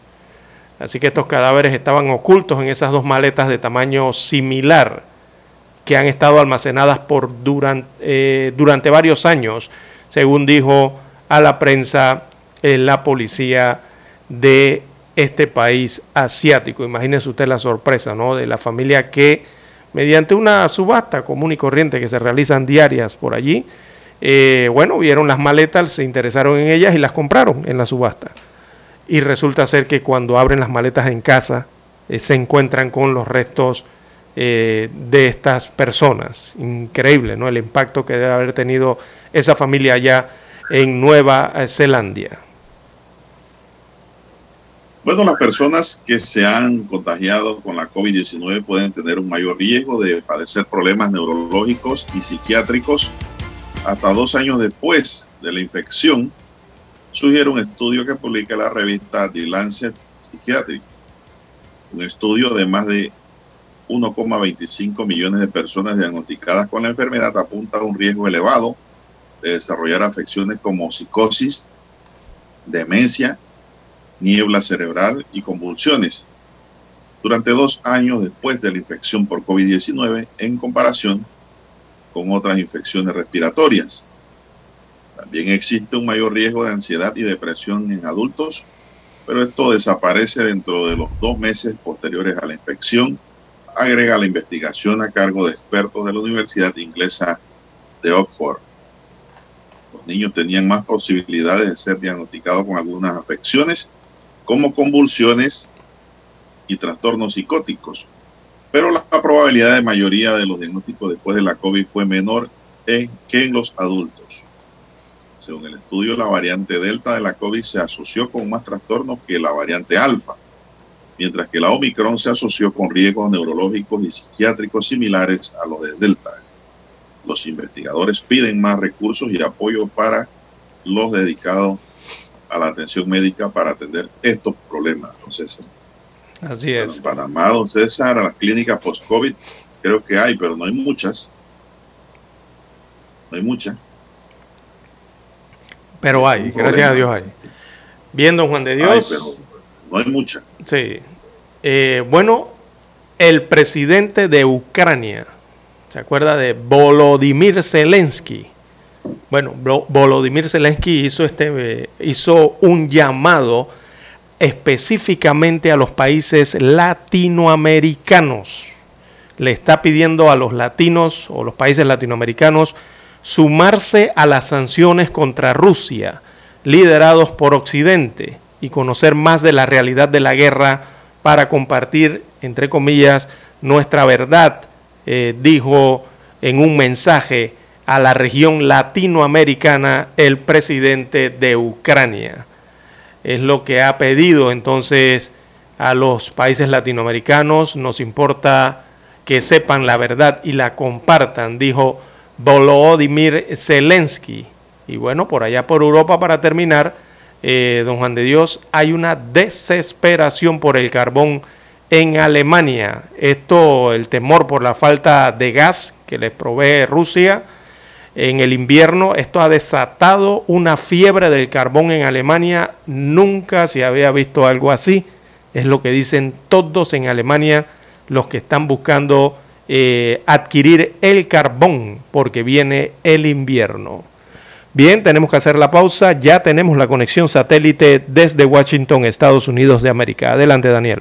Así que estos cadáveres estaban ocultos en esas dos maletas de tamaño similar que han estado almacenadas por durante, eh, durante varios años, según dijo a la prensa eh, la policía de este país asiático. Imagínese usted la sorpresa, ¿no? De la familia que, mediante una subasta común y corriente que se realizan diarias por allí, eh, bueno, vieron las maletas, se interesaron en ellas y las compraron en la subasta. Y resulta ser que cuando abren las maletas en casa, eh, se encuentran con los restos eh, de estas personas. Increíble, ¿no? El impacto que debe haber tenido esa familia allá en Nueva Zelanda. Bueno, las personas que se han contagiado con la COVID-19 pueden tener un mayor riesgo de padecer problemas neurológicos y psiquiátricos hasta dos años después de la infección, sugiere un estudio que publica la revista The Lancet Psychiatric. Un estudio de más de 1,25 millones de personas diagnosticadas con la enfermedad apunta a un riesgo elevado de desarrollar afecciones como psicosis, demencia, niebla cerebral y convulsiones durante dos años después de la infección por COVID-19 en comparación con otras infecciones respiratorias. También existe un mayor riesgo de ansiedad y depresión en adultos pero esto desaparece dentro de los dos meses posteriores a la infección, agrega la investigación a cargo de expertos de la Universidad Inglesa de Oxford. Los niños tenían más posibilidades de ser diagnosticados con algunas afecciones, como convulsiones y trastornos psicóticos, pero la probabilidad de mayoría de los diagnósticos después de la COVID fue menor en, que en los adultos. Según el estudio, la variante Delta de la COVID se asoció con más trastornos que la variante Alfa, mientras que la Omicron se asoció con riesgos neurológicos y psiquiátricos similares a los de Delta. Los investigadores piden más recursos y apoyo para los dedicados a la atención médica para atender estos problemas. Entonces, Así es. en Panamá, don César, a las clínicas post-COVID, creo que hay, pero no hay muchas. No hay muchas. Pero hay, gracias a. Dios hay. Bien, don Juan de Hay, Dios. pero no hay muchas. Sí. Eh, bueno, el presidente de Ucrania, ¿se acuerda de Volodymyr Zelensky? Bueno, Vo- Volodymyr Zelensky hizo, este, eh, hizo un llamado específicamente a los países latinoamericanos. Le está pidiendo a los latinos o los países latinoamericanos sumarse a las sanciones contra Rusia, liderados por Occidente, y conocer más de la realidad de la guerra para compartir, entre comillas, nuestra verdad, eh, dijo en un mensaje a la región latinoamericana el presidente de Ucrania. Es lo que ha pedido entonces a los países latinoamericanos. Nos importa que sepan la verdad y la compartan, dijo Volodymyr Zelensky. Y bueno, por allá por Europa, para terminar, eh, don Juan de Dios, hay una desesperación por el carbón en Alemania. Esto, el temor por la falta de gas que les provee Rusia en el invierno, esto ha desatado una fiebre del carbón en Alemania. Nunca se había visto algo así. Es lo que dicen todos en Alemania los que están buscando eh, adquirir el carbón porque viene el invierno. Bien, tenemos que hacer la pausa. Ya tenemos la conexión satélite desde Washington, Estados Unidos de América. Adelante, Daniel.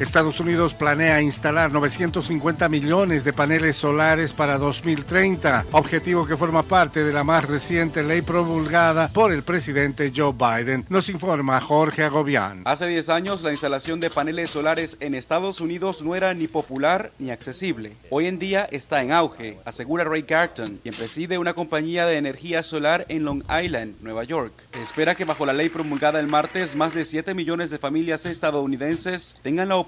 Estados Unidos planea instalar 950 millones de paneles solares para 2030, objetivo que forma parte de la más reciente ley promulgada por el presidente Joe Biden. Nos informa Jorge Agobián. Hace 10 años la instalación de paneles solares en Estados Unidos no era ni popular ni accesible. Hoy en día está en auge, asegura Ray Garton, quien preside una compañía de energía solar en Long Island, Nueva York. Se espera que bajo la ley promulgada el martes, más de 7 millones de familias estadounidenses tengan la oportunidad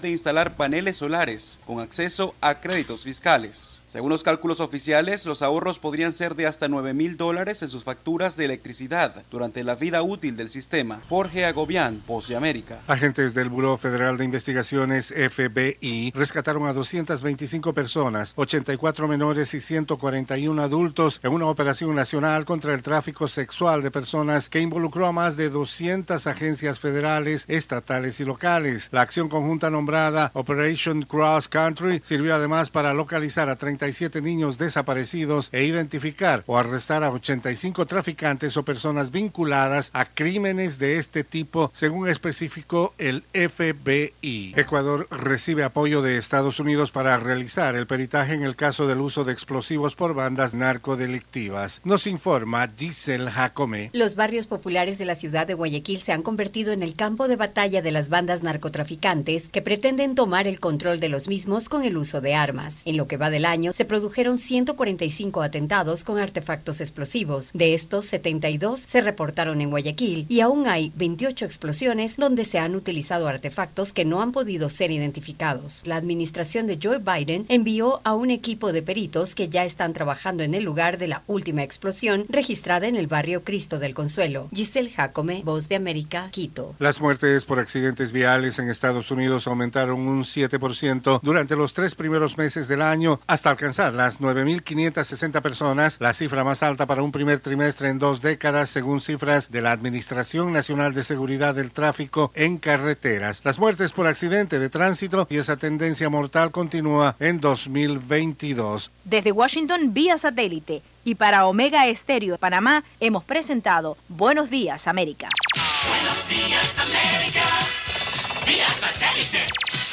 de instalar paneles solares con acceso a créditos fiscales. Según los cálculos oficiales, los ahorros podrían ser de hasta 9 mil dólares en sus facturas de electricidad durante la vida útil del sistema. Jorge Agobián, Voz de América. Agentes del Buró Federal de Investigaciones FBI rescataron a 225 personas, 84 menores y 141 adultos en una operación nacional contra el tráfico sexual de personas que involucró a más de 200 agencias federales, estatales y locales. La acción conjunta nombrada Operation Cross Country sirvió además para localizar a 37 niños desaparecidos e identificar o arrestar a 85 traficantes o personas vinculadas a crímenes de este tipo, según especificó el FBI. Ecuador recibe apoyo de Estados Unidos para realizar el peritaje en el caso del uso de explosivos por bandas narcodelictivas. Nos informa Giselle Jacome. Los barrios populares de la ciudad de Guayaquil se han convertido en el campo de batalla de las bandas narcotraficantes que pretenden tomar el control de los mismos con el uso de armas. En lo que va del año, se produjeron 145 atentados con artefactos explosivos. De estos, 72 se reportaron en Guayaquil y aún hay 28 explosiones donde se han utilizado artefactos que no han podido ser identificados. La administración de Joe Biden envió a un equipo de peritos que ya están trabajando en el lugar de la última explosión registrada en el barrio Cristo del Consuelo. Giselle Jacome, Voz de América, Quito. Las muertes por accidentes viales en Estados Unidos aumentaron un 7% durante los tres primeros meses del año hasta alcanzar las 9.560 personas, la cifra más alta para un primer trimestre en dos décadas según cifras de la Administración Nacional de Seguridad del Tráfico en Carreteras. Las muertes por accidente de tránsito y esa tendencia mortal continúa en 2022. Desde Washington vía satélite y para Omega Estéreo de Panamá hemos presentado Buenos Días América. Buenos días, América. Vía satélite.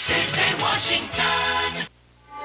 Desde Washington.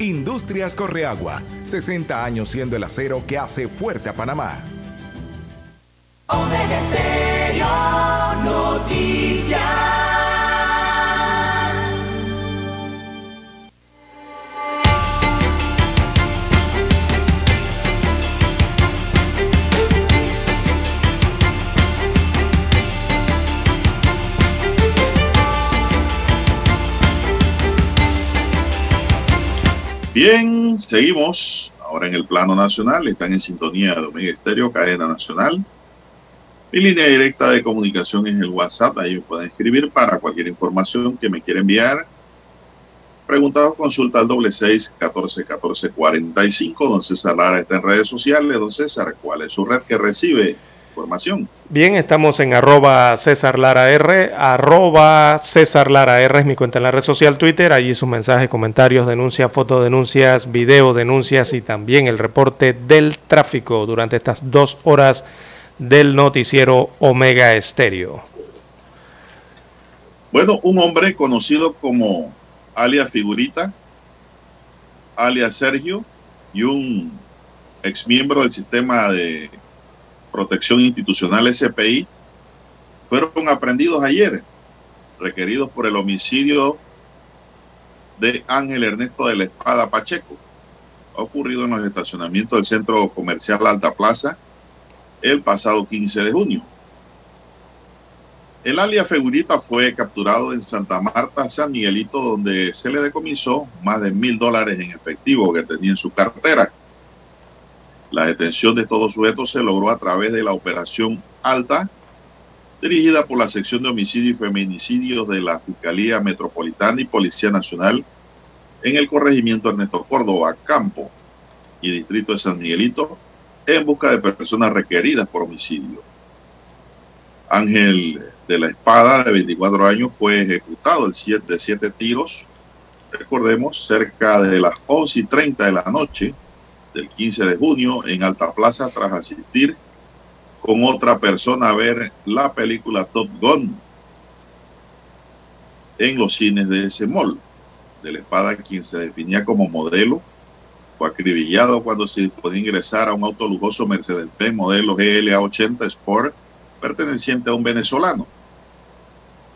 Industrias Correagua, 60 años siendo el acero que hace fuerte a Panamá. Bien, seguimos. Ahora en el plano nacional, están en sintonía de Omega Estéreo, cadena nacional. Mi línea directa de comunicación es el WhatsApp, ahí me pueden escribir para cualquier información que me quiera enviar. Pregunta o consulta al doble seis catorce catorce cuarenta y cinco. Don César Lara está en redes sociales. Don César, ¿cuál es su red que recibe información? Bien, estamos en arroba César Lara R, arroba César Lara R es mi cuenta en la red social Twitter, allí sus mensajes, comentarios, denuncias, fotodenuncias, video denuncias y también el reporte del tráfico durante estas dos horas del noticiero Omega Estéreo. Bueno, un hombre conocido como alias Figurita, alias Sergio, y un exmiembro del sistema de protección institucional SPI, fueron aprendidos ayer, requeridos por el homicidio de Ángel Ernesto de la Espada Pacheco. Ocurrido en los estacionamientos del centro comercial Alta Plaza el pasado 15 de junio. El alias Figurita fue capturado en Santa Marta, San Miguelito, donde se le decomisó más de mil dólares en efectivo que tenía en su cartera. La detención de estos sujetos se logró a través de la Operación Alta, dirigida por la sección de homicidio y feminicidios de la Fiscalía Metropolitana y Policía Nacional en el corregimiento Ernesto Córdoba, Campo y Distrito de San Miguelito, en busca de personas requeridas por homicidio. Ángel de la Espada, de 24 años, fue ejecutado de siete tiros, recordemos, cerca de las 11 y 30 de la noche del 15 de junio en Alta Plaza tras asistir con otra persona a ver la película Top Gun en los cines de ese mall. De la Espada, quien se definía como modelo, fue acribillado cuando se podía ingresar a un auto lujoso Mercedes-Benz modelo GLA 80 Sport perteneciente a un venezolano.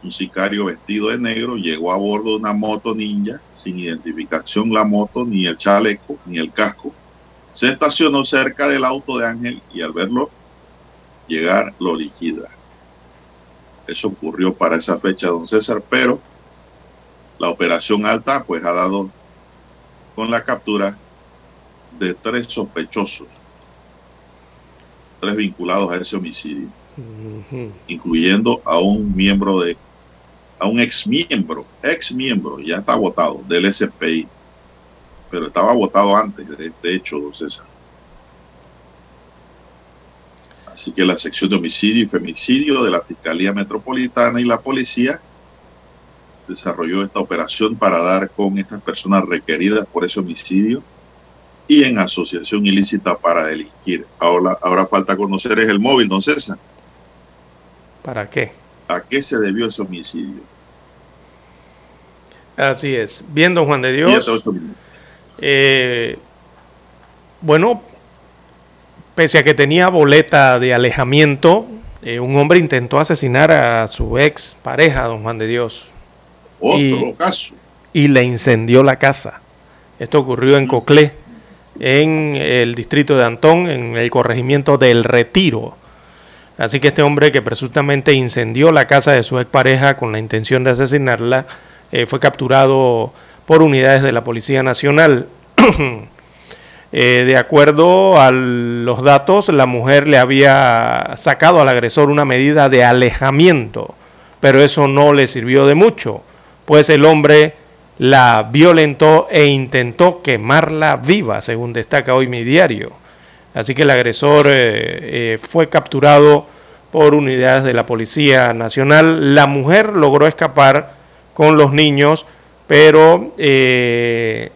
Un sicario vestido de negro llegó a bordo de una moto ninja sin identificación la moto, ni el chaleco, ni el casco. Se estacionó cerca del auto de Ángel y al verlo llegar lo liquida. Eso ocurrió para esa fecha, don César, pero la operación alta pues ha dado con la captura de tres sospechosos, tres vinculados a ese homicidio, incluyendo a un miembro de, a un ex miembro, ex miembro, ya está votado del SPI, pero estaba votado antes de este hecho, don César. Así que la sección de homicidio y femicidio de la Fiscalía Metropolitana y la policía desarrolló esta operación para dar con estas personas requeridas por ese homicidio y en asociación ilícita para delinquir. Ahora, ahora falta conocer es el móvil, don César. ¿Para qué? ¿A qué se debió ese homicidio? Así es. Bien, don Juan de Dios. Eh, bueno, pese a que tenía boleta de alejamiento, eh, un hombre intentó asesinar a su ex pareja, don Juan de Dios. Otro y, caso. Y le incendió la casa. Esto ocurrió en Coclé, en el distrito de Antón, en el corregimiento del Retiro. Así que este hombre que presuntamente incendió la casa de su expareja con la intención de asesinarla, eh, fue capturado por unidades de la Policía Nacional. eh, de acuerdo a los datos, la mujer le había sacado al agresor una medida de alejamiento, pero eso no le sirvió de mucho, pues el hombre la violentó e intentó quemarla viva, según destaca hoy mi diario. Así que el agresor eh, eh, fue capturado por unidades de la Policía Nacional. La mujer logró escapar con los niños, pero eh,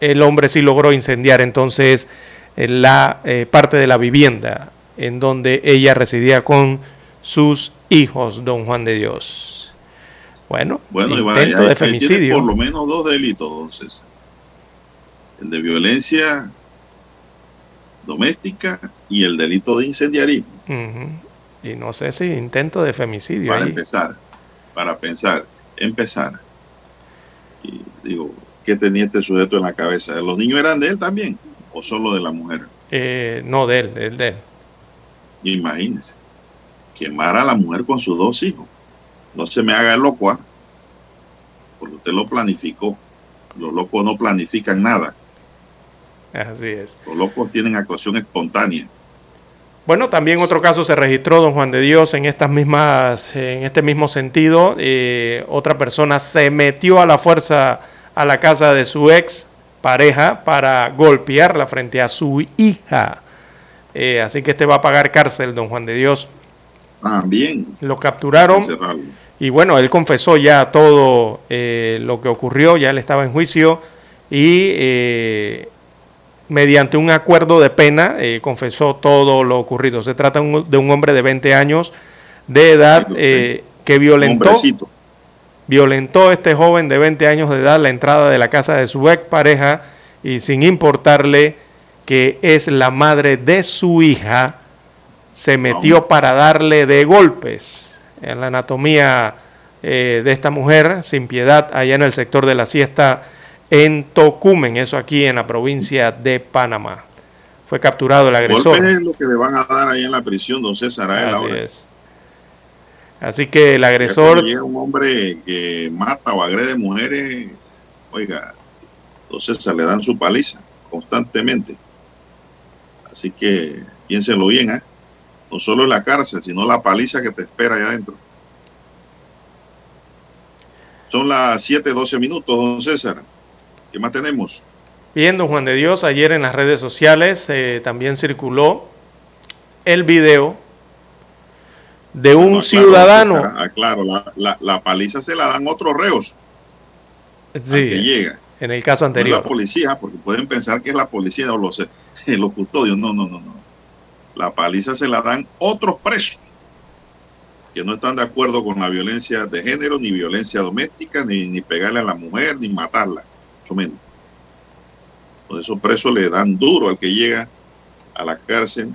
el hombre sí logró incendiar entonces la parte de la vivienda en donde ella residía con sus hijos, don Juan de Dios. Bueno, bueno intento hay, de femicidio. por lo menos dos delitos, entonces. El de violencia doméstica y el delito de incendiarismo. Uh -huh. Y no sé si intento de femicidio. Para ahí. empezar, para pensar, empezar. Y digo, ¿qué tenía este sujeto en la cabeza? ¿Los niños eran de él también o solo de la mujer? Eh, no, de él, de él, de él. Imagínense, quemar a la mujer con sus dos hijos. No se me haga el loco, ¿ah? porque usted lo planificó. Los locos no planifican nada. Así es. Los locos tienen actuación espontánea. Bueno, también otro caso se registró, don Juan de Dios, en estas mismas, en este mismo sentido. Eh, otra persona se metió a la fuerza a la casa de su ex pareja para golpearla frente a su hija. Eh, así que este va a pagar cárcel, don Juan de Dios. También. Lo capturaron. Y bueno, él confesó ya todo eh, lo que ocurrió, ya él estaba en juicio y mediante un acuerdo de pena eh, confesó todo lo ocurrido. Se trata un, de un hombre de 20 años de edad eh, que violentó, Hombrecito. violentó este joven de 20 años de edad la entrada de la casa de su ex pareja y sin importarle que es la madre de su hija, se metió para darle de golpes en la anatomía eh, de esta mujer sin piedad allá en el sector de la siesta en Tocumen, eso aquí en la provincia de Panamá. Fue capturado el agresor. Golpes es lo que le van a dar ahí en la prisión, don César. A él Así ahora. es. Así que el agresor, llega un hombre que mata o agrede mujeres, oiga, entonces se le dan su paliza constantemente. Así que piénsenlo bien, ¿eh? No solo en la cárcel, sino la paliza que te espera allá adentro. Son las 7:12 minutos, don César. ¿Qué más tenemos? bien, don Juan de Dios, ayer en las redes sociales eh, también circuló el video de un No, claro, ciudadano. Claro, la, la- la paliza se la dan otros reos al que Sí, llega. en el caso No es anterior. la policía, porque pueden pensar que es la policía o los, los custodios. No, no, no, no. La paliza se la dan otros presos que no están de acuerdo con la violencia de género, ni violencia doméstica, ni, ni pegarle a la mujer, ni matarla, mucho menos. Entonces esos presos le dan duro al que llega a la cárcel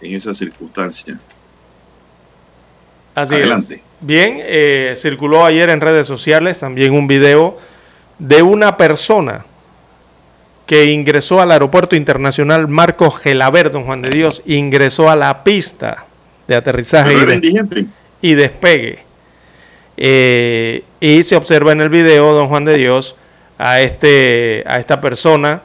en esa circunstancia. Así Adelante. es. Bien, eh, circuló ayer en redes sociales también un video de una persona que ingresó al aeropuerto internacional Marcos Gelaber, don Juan de Dios, ingresó a la pista de aterrizaje de- y despegue. Eh, y se observa en el video, don Juan de Dios, a, este, a esta persona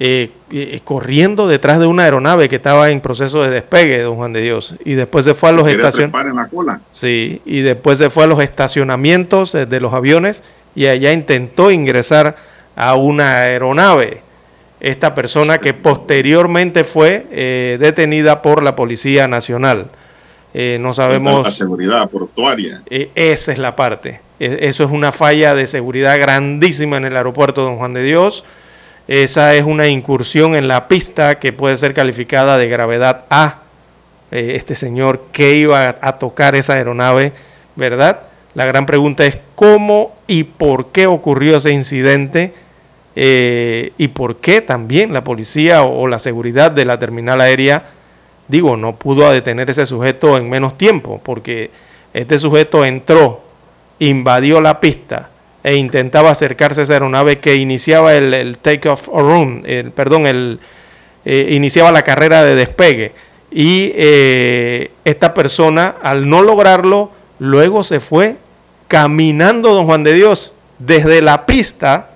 eh, eh, corriendo detrás de una aeronave que estaba en proceso de despegue, don Juan de Dios. Y después se fue a los estacionamientos. Sí, y después se fue a los estacionamientos de los aviones y allá intentó ingresar a una aeronave. Esta persona que posteriormente fue eh, detenida por la Policía Nacional. no sabemos. La seguridad portuaria. esa es la parte. E, eso es una falla de seguridad grandísima en el aeropuerto Don Juan de Dios. Esa es una incursión en la pista que puede ser calificada de gravedad A. Eh, este señor que iba a tocar esa aeronave, ¿verdad? La gran pregunta es cómo y por qué ocurrió ese incidente eh, y por qué también la policía o, la seguridad de la terminal aérea, digo, no pudo detener ese sujeto en menos tiempo, porque este sujeto entró, invadió la pista, e intentaba acercarse a esa aeronave que iniciaba el, el take-off run, el, perdón, el, eh, iniciaba la carrera de despegue. Y eh, esta persona, al no lograrlo, luego se fue caminando, don Juan de Dios, desde la pista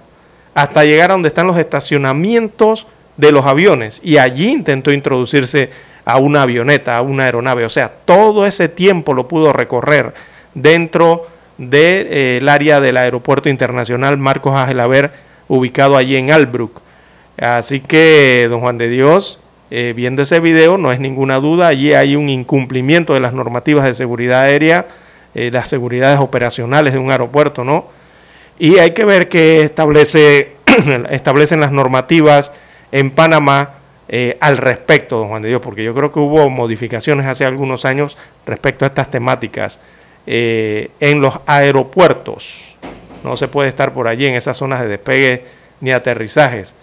hasta llegar a donde están los estacionamientos de los aviones. Y allí intentó introducirse a una avioneta, a una aeronave. O sea, todo ese tiempo lo pudo recorrer dentro del de, eh, área del Aeropuerto Internacional Marcos Agelaver, ubicado allí en Albrook. Así que, don Juan de Dios, eh, viendo ese video, no es ninguna duda, allí hay un incumplimiento de las normativas de seguridad aérea, eh, las seguridades operacionales de un aeropuerto, ¿no? Y hay que ver qué establece, establecen las normativas en Panamá al respecto, don Juan de Dios, porque yo creo que hubo modificaciones hace algunos años respecto a estas temáticas eh, en los aeropuertos. No se puede estar por allí en esas zonas de despegue ni aterrizajes.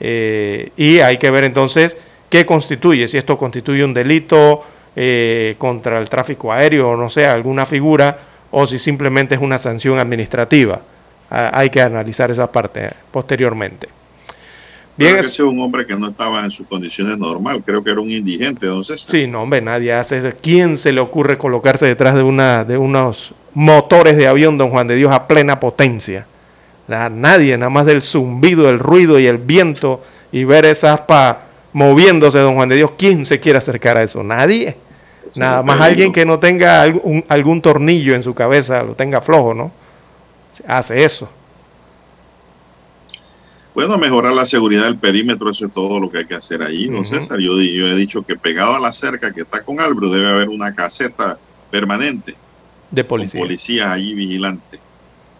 Eh, y hay que ver entonces qué constituye, si esto constituye un delito eh, contra el tráfico aéreo o no sé, alguna figura, o si simplemente es una sanción administrativa. Ah, hay que analizar esa parte posteriormente. Es un hombre que no estaba en sus condiciones normal, creo que era un indigente, entonces. Sí, no, hombre, nadie hace eso. ¿Quién se le ocurre colocarse detrás de una de unos motores de avión, don Juan de Dios, a plena potencia? nadie, nada más del zumbido, el ruido y el viento y ver esa aspa moviéndose, don Juan de Dios, ¿quién se quiere acercar a eso? Nadie. nada más alguien que no tenga algún, algún tornillo en su cabeza, lo tenga flojo, ¿no? Hace eso. Bueno, mejorar la seguridad del perímetro, eso es todo lo que hay que hacer ahí, ¿no, César? Yo, he dicho que pegado a la cerca que está con Albro debe haber una caseta permanente. De policía. Policías ahí vigilantes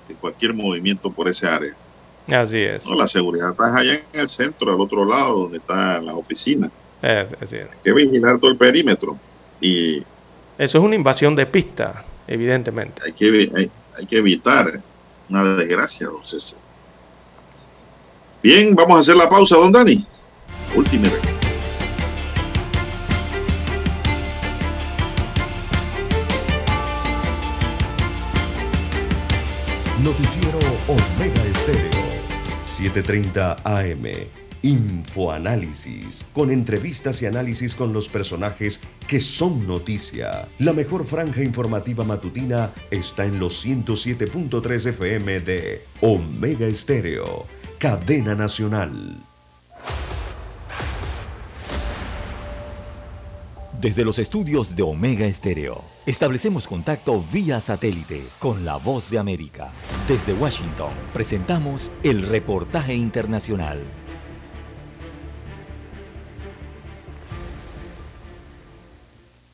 de cualquier movimiento por ese área. Así es. No, la seguridad está allá en el centro, al otro lado, donde está la oficina. así es. Hay que vigilar todo el perímetro. Y Eso es una invasión de pista, evidentemente. Hay que, hay, hay que evitar una desgracia, don César. Bien, vamos a hacer la pausa, don Dani. Última. Noticiero Omega Estéreo, 7:30 AM. Infoanálisis, con entrevistas y análisis con los personajes que son noticia. La mejor franja informativa matutina está en los 107.3 FM de Omega Estéreo cadena nacional. Desde los estudios de Omega Estéreo, establecemos contacto vía satélite con la voz de América. Desde Washington, presentamos el reportaje internacional.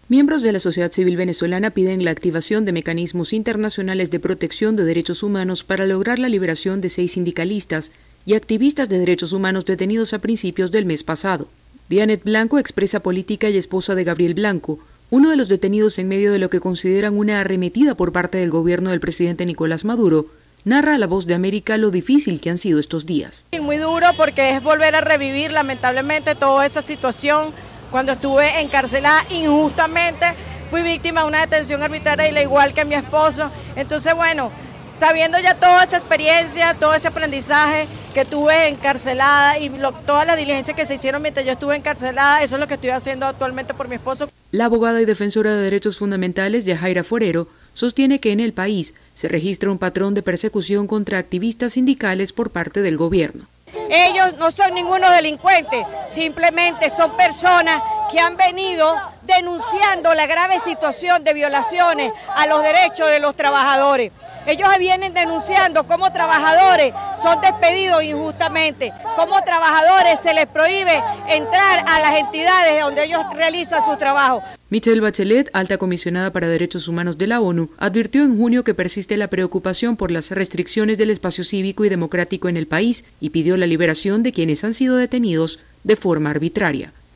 Miembros de la sociedad civil venezolana piden la activación de mecanismos internacionales de protección de derechos humanos para lograr la liberación de seis sindicalistas y activistas de derechos humanos detenidos a principios del mes pasado. Dianet Blanco, expresa política y esposa de Gabriel Blanco, uno de los detenidos en medio de lo que consideran una arremetida por parte del gobierno del presidente Nicolás Maduro, narra a la voz de América lo difícil que han sido estos días. Muy duro porque es volver a revivir lamentablemente toda esa situación cuando estuve encarcelada injustamente. Fui víctima de una detención arbitraria y la igual que mi esposo. Entonces, bueno, sabiendo ya toda esa experiencia, todo ese aprendizaje que tuve encarcelada y todas las diligencias que se hicieron mientras yo estuve encarcelada, eso es lo que estoy haciendo actualmente por mi esposo. La abogada y defensora de derechos fundamentales, Yajaira Forero, sostiene que en el país se registra un patrón de persecución contra activistas sindicales por parte del gobierno. Ellos no son ningunos delincuentes, simplemente son personas que han venido denunciando la grave situación de violaciones a los derechos de los trabajadores. Ellos vienen denunciando cómo trabajadores son despedidos injustamente, cómo trabajadores se les prohíbe entrar a las entidades donde ellos realizan su trabajo. Michelle Bachelet, alta comisionada para derechos humanos de la ONU, advirtió en junio que persiste la preocupación por las restricciones del espacio cívico y democrático en el país y pidió la liberación de quienes han sido detenidos de forma arbitraria.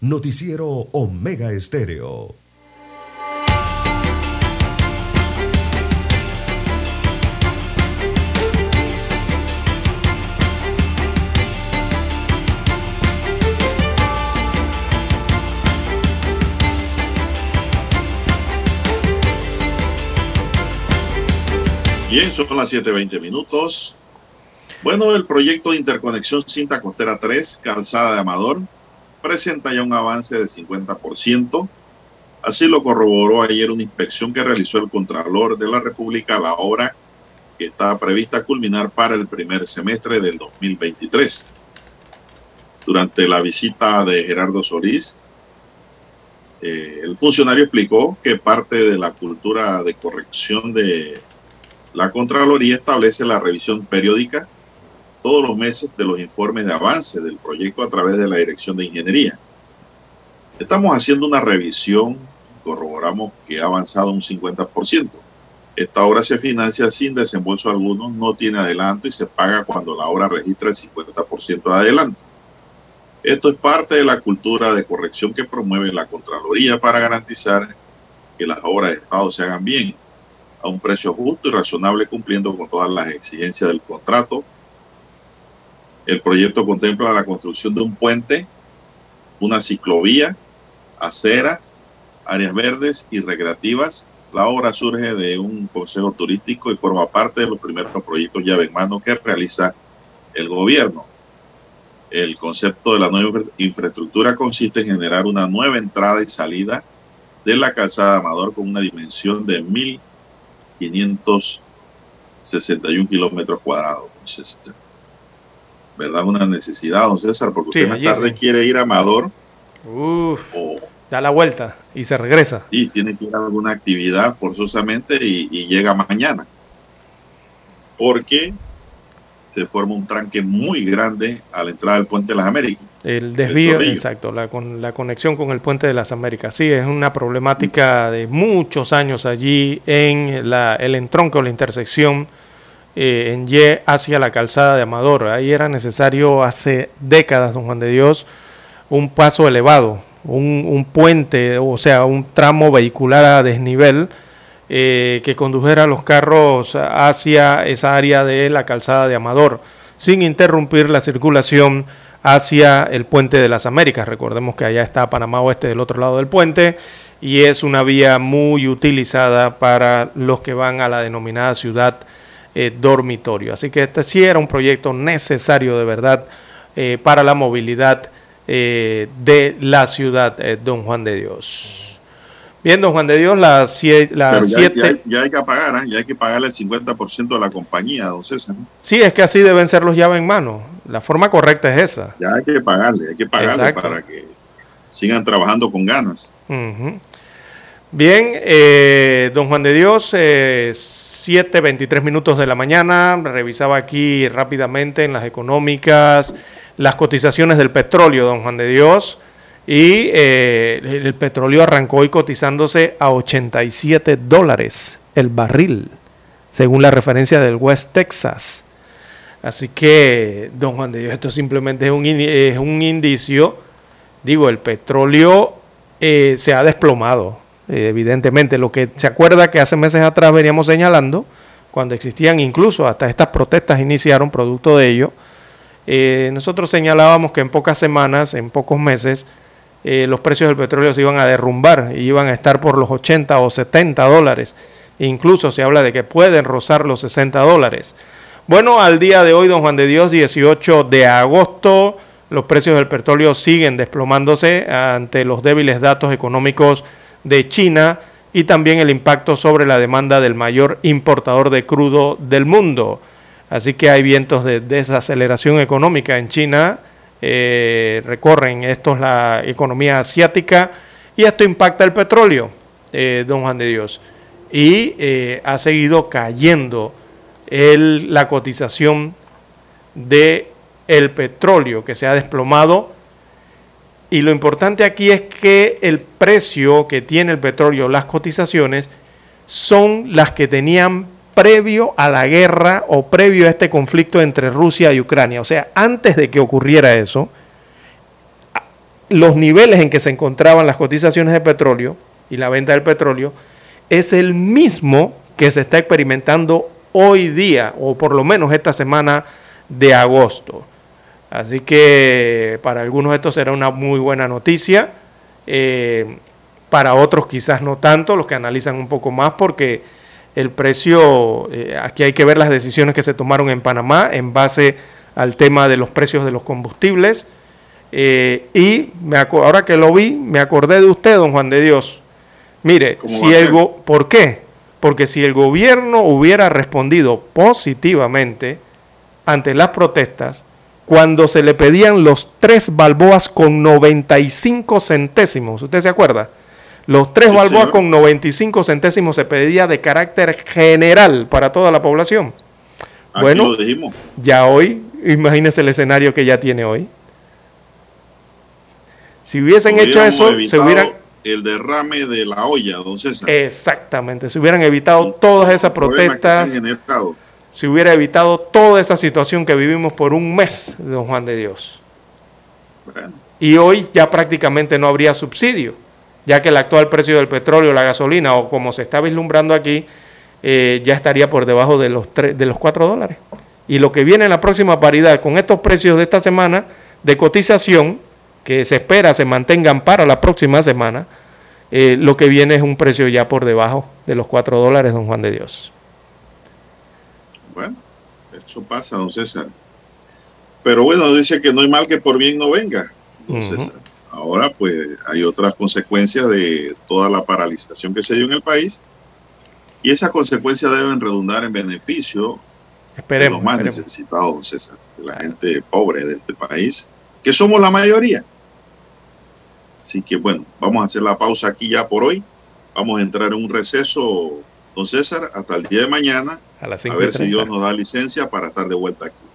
Noticiero Omega Estéreo. Bien, son las 7.20 minutos. Bueno, el proyecto de interconexión Cinta Costera 3, Calzada de Amador, presenta ya un avance de 50%. Así lo corroboró ayer una inspección que realizó el Contralor de la República a la obra que está prevista culminar para el primer semestre del 2023. Durante la visita de Gerardo Solís, eh, el funcionario explicó que parte de la cultura de corrección de la Contraloría establece la revisión periódica todos los meses de los informes de avance del proyecto a través de la Dirección de Ingeniería. Estamos haciendo una revisión, corroboramos que ha avanzado un 50%. Esta obra se financia sin desembolso alguno, no tiene adelanto y se paga cuando la obra registra el 50% de adelanto. Esto es parte de la cultura de corrección que promueve la Contraloría para garantizar que las obras de Estado se hagan bien, a un precio justo y razonable cumpliendo con todas las exigencias del contrato. El proyecto contempla la construcción de un puente, una ciclovía, aceras, áreas verdes y recreativas. La obra surge de un consejo turístico y forma parte de los primeros proyectos llave en mano que realiza el gobierno. El concepto de la nueva infraestructura consiste en generar una nueva entrada y salida de la calzada Amador con una dimensión de 1.561 kilómetros cuadrados. ¿Verdad? Una necesidad, don César, porque usted más tarde quiere ir a Amador Uf, o da la vuelta y se regresa. sí, tiene que ir a alguna actividad forzosamente y, y llega mañana. Porque se forma un tranque muy grande a la entrada del Puente de las Américas. El desvío, exacto, la, con, la conexión con el puente de las Américas. Sí, es una problemática de muchos años allí en la, el entronque o la intersección eh, en Y hacia la calzada de Amador. Ahí era necesario hace décadas, don Juan de Dios, un paso elevado, un, un puente, o sea, un tramo vehicular a desnivel eh, que condujera los carros hacia esa área de la calzada de Amador, sin interrumpir la circulación hacia el puente de las Américas. Recordemos que allá está Panamá Oeste del otro lado del puente y es una vía muy utilizada para los que van a la denominada ciudad eh, dormitorio. Así que este sí era un proyecto necesario de verdad eh, para la movilidad eh, de la ciudad, don Juan de Dios. Bien, don Juan de Dios, las 7... ya, siete... ya, hay que pagar, ya hay que pagarle el 50% de la compañía, don César. Sí, es que así deben ser los llaves en mano. La forma correcta es esa. Ya hay que pagarle, hay que pagarle para que sigan trabajando con ganas. Bien, eh, don Juan de Dios, eh, 7.23 minutos de la mañana, revisaba aquí rápidamente en las económicas las cotizaciones del petróleo, don Juan de Dios, y eh, el petróleo arrancó hoy cotizándose a 87 dólares el barril, según la referencia del West Texas. Así que, don Juan de Dios, esto simplemente es un, es un indicio, digo, el petróleo eh, se ha desplomado eh, evidentemente, lo que se acuerda que hace meses atrás veníamos señalando, cuando existían incluso hasta estas protestas iniciaron producto de ello, eh, nosotros señalábamos que en pocas semanas, en pocos meses, eh, los precios del petróleo se iban a derrumbar y iban a estar por los 80 o 70 dólares. incluso se habla de que pueden rozar los 60 dólares. Bueno, al día de hoy, don Juan de Dios, 18 de agosto, los precios del petróleo siguen desplomándose ante los débiles datos económicos de China y también el impacto sobre la demanda del mayor importador de crudo del mundo. Así que hay vientos de desaceleración económica en China, eh, recorren estos la economía asiática y esto impacta el petróleo, eh, don Juan de Dios. Y eh, ha seguido cayendo el, la cotización de petróleo que se ha desplomado y lo importante aquí es que el precio que tiene el petróleo, las cotizaciones, son las que tenían previo a la guerra o previo a este conflicto entre Rusia y Ucrania. O sea, antes de que ocurriera eso, los niveles en que se encontraban las cotizaciones de petróleo y la venta del petróleo es el mismo que se está experimentando hoy día, o por lo menos esta semana de agosto. Así que para algunos esto será una muy buena noticia, eh, para otros quizás no tanto, los que analizan un poco más, porque el precio, eh, aquí hay que ver las decisiones que se tomaron en Panamá en base al tema de los precios de los combustibles. Eh, y me ahora que lo vi, me acordé de usted, don Juan de Dios. Mire, si el ¿por qué? Porque si el gobierno hubiera respondido positivamente ante las protestas, cuando se le pedían los tres balboas con 95 centésimos. ¿Usted se acuerda? Los tres balboas con 95 centésimos se pedía de carácter general para toda la población. bueno, ya hoy, imagínese el escenario que ya tiene hoy. Si hubiesen hecho eso, se hubieran... El derrame de la olla, don César. Exactamente, se hubieran evitado todas esas protestas se hubiera evitado toda esa situación que vivimos por un mes, don Juan de Dios. Y hoy ya prácticamente no habría subsidio, ya que el actual precio del petróleo, la gasolina, o como se está vislumbrando aquí, eh, ya estaría por debajo de los, de los 4 dólares. Y lo que viene en la próxima paridad, con estos precios de esta semana de cotización, que se espera se mantengan para la próxima semana, eh, lo que viene es un precio ya por debajo de los 4 dólares, don Juan de Dios. Bueno, eso pasa, don César. Pero bueno, dice que no hay mal que por bien no venga, don César. Ahora, pues, hay otras consecuencias de toda la paralización que se dio en el país. Y esas consecuencias deben redundar en beneficio de los más necesitados, don César, de la gente pobre de este país, que somos la mayoría. Así que bueno, vamos a hacer la pausa aquí ya por hoy. Vamos a entrar en un receso, don César, hasta el día de mañana a, ver si Dios nos da licencia para estar de vuelta aquí.